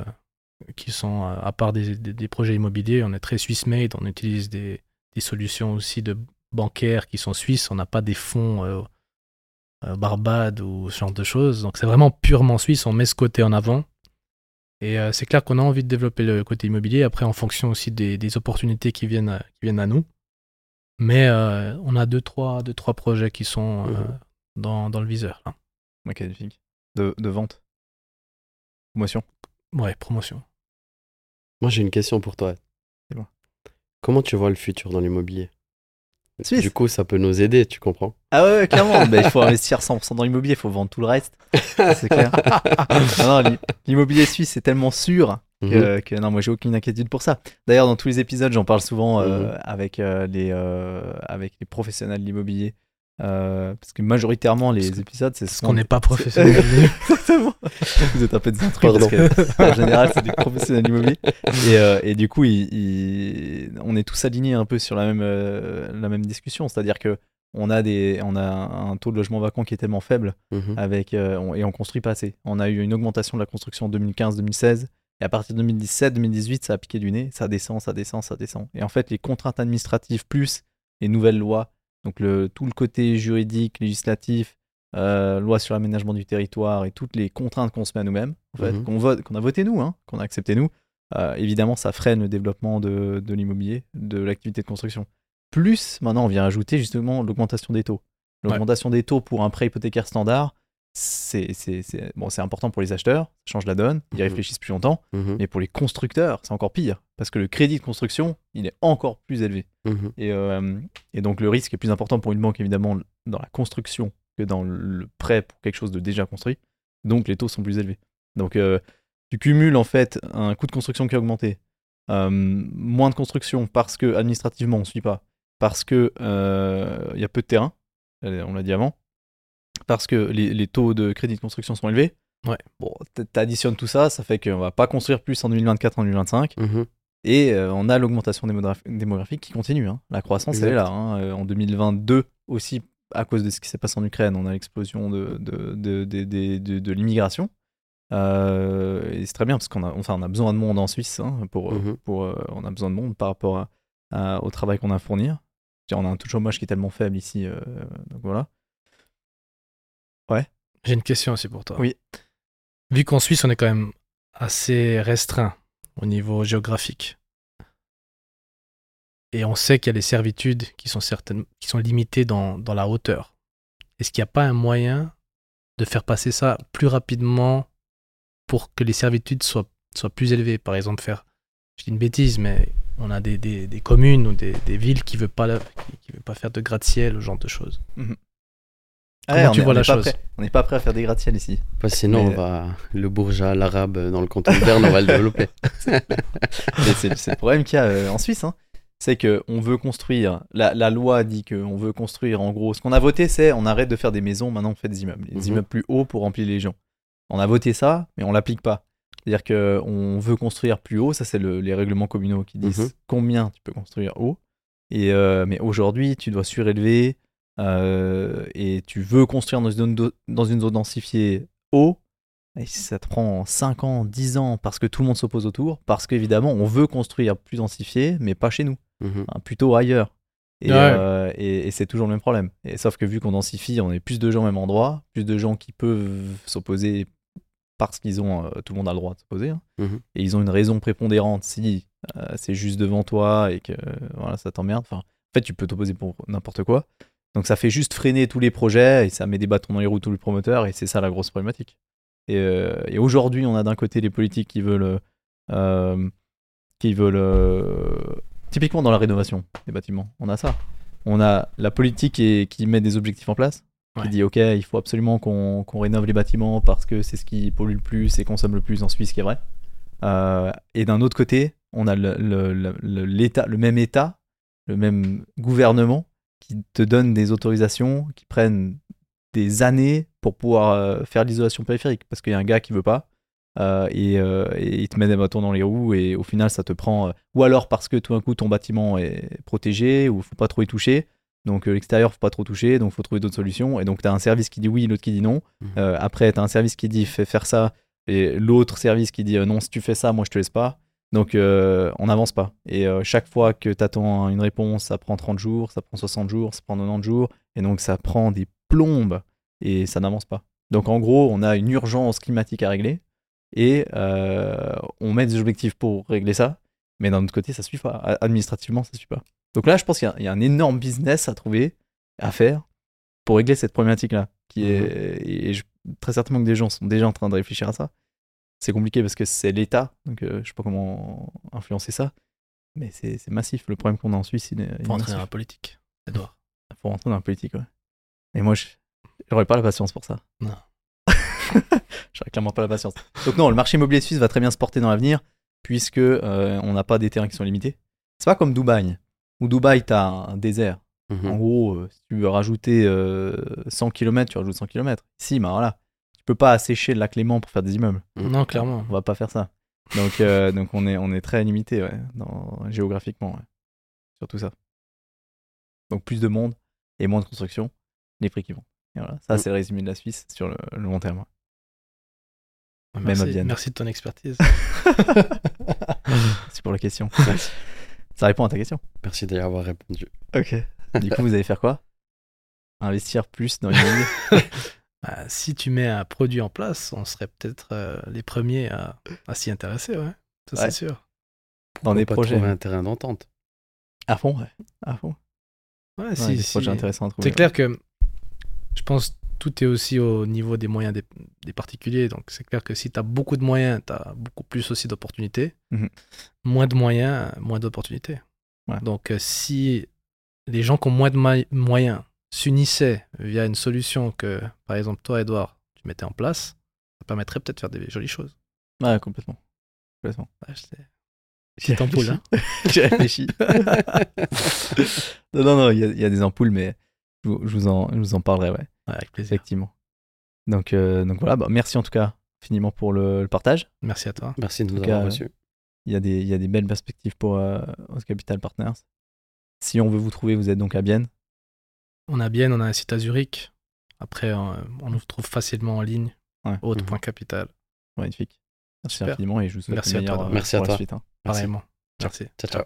qui sont à part des, des- des projets immobiliers, on est très Swiss made. On utilise des, des solutions aussi de bancaires qui sont suisses. On n'a pas des fonds euh, euh, Barbade ou ce genre de choses. Donc c'est vraiment purement suisse. On met ce côté en avant. Et euh, c'est clair qu'on a envie de développer le côté immobilier, après en fonction aussi des, des opportunités qui viennent, à, qui viennent à nous. Mais euh, on a deux trois, deux, trois projets qui sont euh, Mhm. dans, dans le viseur. là. Ok, magnifique. De, de vente. Promotion. Ouais, promotion. Moi, j'ai une question pour toi. Comment tu vois le futur dans l'immobilier? Suisse. Du coup, ça peut nous aider, tu comprends? Ah ouais, ouais, clairement. Il faut investir 100% dans l'immobilier, il faut vendre tout le reste. C'est clair. L'immobilier suisse, c'est tellement sûr Mhm. que, que non, moi j'ai aucune inquiétude pour ça. D'ailleurs, dans tous les épisodes, j'en parle souvent euh, Mhm. avec, euh, les, euh, avec les professionnels de l'immobilier. Euh, parce que majoritairement, les Parce épisodes, c'est Parce qu'on n'est pas professionnel. Exactement. Vous êtes un peu des intrus parce que, en général, c'est des professionnels immobiliers. Et, euh, et du coup, il- il- on est tous alignés un peu sur la même, euh, la même discussion. C'est-à-dire que on a, des, on a un taux de logement vacant qui est tellement faible Mhm. avec, on- et on construit pas assez. On a eu une augmentation de la construction en 2015-2016. Et à partir de 2017-2018, ça a piqué du nez. Ça descend, ça descend, ça descend. Et en fait, les contraintes administratives plus les nouvelles lois, donc le, tout le côté juridique, législatif, euh, loi sur l'aménagement du territoire et toutes les contraintes qu'on se met à nous-mêmes, en fait, Mhm. qu'on vote, qu'on a voté nous, hein, qu'on a accepté nous, euh, évidemment, ça freine le développement de, de l'immobilier, de l'activité de construction. Plus, maintenant, on vient ajouter justement l'augmentation des taux. L'augmentation des taux pour un prêt hypothécaire standard, c'est bon, important pour les acheteurs, ça change la donne, ils Mhm. réfléchissent plus longtemps, Mhm. mais pour les constructeurs, c'est encore pire, parce que le crédit de construction, il est encore plus élevé. Mhm. Et, euh, et donc le risque est plus important pour une banque, évidemment, dans la construction que dans le prêt pour quelque chose de déjà construit. Donc les taux sont plus élevés. Donc euh, tu cumules en fait un coût de construction qui a augmenté, euh, moins de construction parce que administrativement on ne suit pas, parce que il y a peu de terrain, on l'a dit avant, parce que les, les taux de crédit de construction sont élevés. Ouais. Bon, t'additionnes tout ça, ça fait qu'on va pas construire plus en 2024, en 2025. Mhm. Et euh, on a l'augmentation démograph- démographique qui continue. hein. La croissance, elle est là. hein. Euh, En 2022 aussi, à cause de ce qui s'est passé en Ukraine, on a l'explosion de, l'immigration. Euh, et c'est très bien parce qu'on a, enfin, on a besoin de monde en Suisse. hein, pour, Mhm. pour, euh, on a besoin de monde par rapport à- à- au travail qu'on a à fournir. On a un taux de chômage qui est tellement faible ici. donc voilà. J'ai une question aussi pour toi. Oui. Vu qu'en Suisse, on est quand même assez restreint au niveau géographique, Et on sait qu'il y a des servitudes qui sont, certaines, qui sont limitées dans, dans la hauteur. Est-ce qu'il n'y a pas un moyen de faire passer ça plus rapidement pour que les servitudes soient, soient plus élevées? Par exemple, faire, je dis une bêtise, mais on a des, des, des communes ou des, des villes qui ne veulent, pas, qui, qui veulent pas faire de gratte-ciel, ce genre de choses. Ouais, Comment on tu est- vois on la chose prêt- On n'est pas prêt à faire des gratte-ciel ici. Que sinon, Mais- on va, le bourgeat, l'arabe dans le canton de Berne, on va le développer. C'est le problème qu'il y a euh, en Suisse. hein. C'est qu'on veut construire. La, la loi dit qu'on veut construire en gros. Ce qu'on a voté, c'est on arrête de faire des maisons, maintenant on fait des immeubles. Des Mhm. immeubles plus hauts pour remplir les gens. On a voté ça, mais on l'applique pas. C'est-à-dire qu'on veut construire plus haut. Ça, c'est le- les règlements communaux qui disent Mhm. combien tu peux construire haut. Et, euh, mais aujourd'hui, tu dois surélever euh, et tu veux construire dans une zone, do- dans une zone densifiée haut. Et ça te prend 5 ans, 10 ans parce que tout le monde s'oppose autour, parce qu'évidemment on veut construire plus densifié, mais pas chez nous, Mhm. hein, plutôt ailleurs. Et, Ouais. euh, et- et c'est toujours le même problème. Et sauf que vu qu'on densifie, on est plus de gens au même endroit, plus de gens qui peuvent s'opposer parce qu'ils ont, euh, tout le monde a le droit de s'opposer, hein. Mhm. et ils ont une raison prépondérante si euh, c'est juste devant toi et que voilà, ça t'emmerde. Enfin, en fait, tu peux t'opposer pour n'importe quoi. Donc ça fait juste freiner tous les projets et ça met des bâtons dans les roues tous les promoteurs et c'est ça la grosse problématique. Et, euh, et aujourd'hui, on a d'un côté les politiques qui veulent, euh, qui veulent, euh, typiquement dans la rénovation des bâtiments, on a ça. On a la politique qui, qui met des objectifs en place, Ouais. qui dit ok, il faut absolument qu'on rénove les bâtiments parce que c'est ce qui pollue le plus et consomme le plus en Suisse, ce qui est vrai. Et d'un autre côté, on a le, le même État, le même gouvernement qui te donne des autorisations qui prennent des années pour pouvoir euh, faire l'isolation périphérique parce qu'il y a un gars qui veut pas euh, et, euh, et il te met des bâtons dans les roues et au final ça te prend euh, ou alors parce que tout d'un coup ton bâtiment est protégé ou faut pas trop y toucher. Donc l'extérieur faut pas trop toucher donc faut trouver d'autres solutions et donc tu as un service qui dit oui l'autre qui dit non. Euh, après tu as un service qui dit fais faire ça et l'autre service qui dit non si tu fais ça moi je te laisse pas donc euh, on n'avance pas. Et euh, chaque fois que tu attends une réponse ça prend 30 jours ça prend 60 jours ça prend 90 jours et donc ça prend des plombes et ça n'avance pas. Donc en gros on a une urgence climatique à régler et euh, on met des objectifs pour régler ça mais d'un autre côté ça suit pas. Administrativement ça suit pas. Donc là je pense qu'il y a- il y, a un énorme business à trouver à faire pour régler cette problématique là qui est et je- très certainement que des gens sont déjà en train de réfléchir à ça c'est compliqué parce que c'est l'État, donc euh, je sais pas comment influencer ça, mais c'est massif. Le problème qu'on a en Suisse, il est, Faut entrer dans la politique, Edouard. faut rentrer dans la politique, ouais. Et moi, j'aurais pas la patience pour ça. Non. j'aurais clairement pas la patience. Donc non, le marché immobilier suisse va très bien se porter dans l'avenir, puisque euh, on n'a pas des terrains qui sont limités. C'est pas comme Dubaï, où Dubaï, t'as un désert. Mhm. En gros, euh, si tu veux rajouter euh, 100 km, tu rajoutes 100 km. Ici, bah voilà. Peux pas assécher le lac Léman pour faire des immeubles. Non, clairement. On va pas faire ça. Donc, euh, donc on, est, on est très limité ouais, dans, géographiquement ouais, sur tout ça. Donc plus de monde et moins de construction, les prix qui vont. Et voilà, ça Mm. c'est le résumé de la Suisse sur le, le long terme. Même à Merci, Vienne. merci de ton expertise. C'est pour la question. ça répond à ta question. Merci d'y avoir répondu. Ok. Du coup, vous allez faire quoi? Investir plus dans l'immobilier Bah, si tu mets un produit en place, on serait peut-être euh, les premiers à, à s'y intéresser, ouais. Ça, Ouais. c'est sûr. dans des projets trouver un terrain d'entente? à fond, ouais. À fond. Ouais, Ouais, si, des si. projets intéressants à trouver. C'est clair que je pense tout est aussi au niveau des moyens des, des particuliers. Donc c'est clair que si tu as beaucoup de moyens, tu as beaucoup plus aussi d'opportunités. Mhm. Moins de moyens, moins d'opportunités. Ouais. Donc euh, si les gens qui ont moins de moyens s'unissaient via une solution que, par exemple, toi, Edouard, tu mettais en place, ça permettrait peut-être de faire des jolies choses. Ouais, complètement. complètement. Ouais, sais. Petite ampoule, hein. J'ai réfléchi. non, non, non, il y, a- il y a des ampoules, mais je vous, je vous en, je vous en parlerai, ouais, Ouais, avec plaisir. effectivement. Donc, euh, donc voilà, bah, merci en tout cas infiniment pour le, le partage. Merci à toi. Merci de nous En tout avoir cas, reçus. Il y, a des, il y a des belles perspectives pour euh, Capital Partners. Si on veut vous trouver, vous êtes donc à Bienne. On a bien, on a un site à Zurich. Après, euh, on nous trouve facilement en ligne. Ouais. Haute.capital. Magnifique. Merci Super. infiniment et je vous souhaite Merci à toi. euh, Merci à toi. suite, hein. Merci. Pareillement. Merci. Ciao, ciao.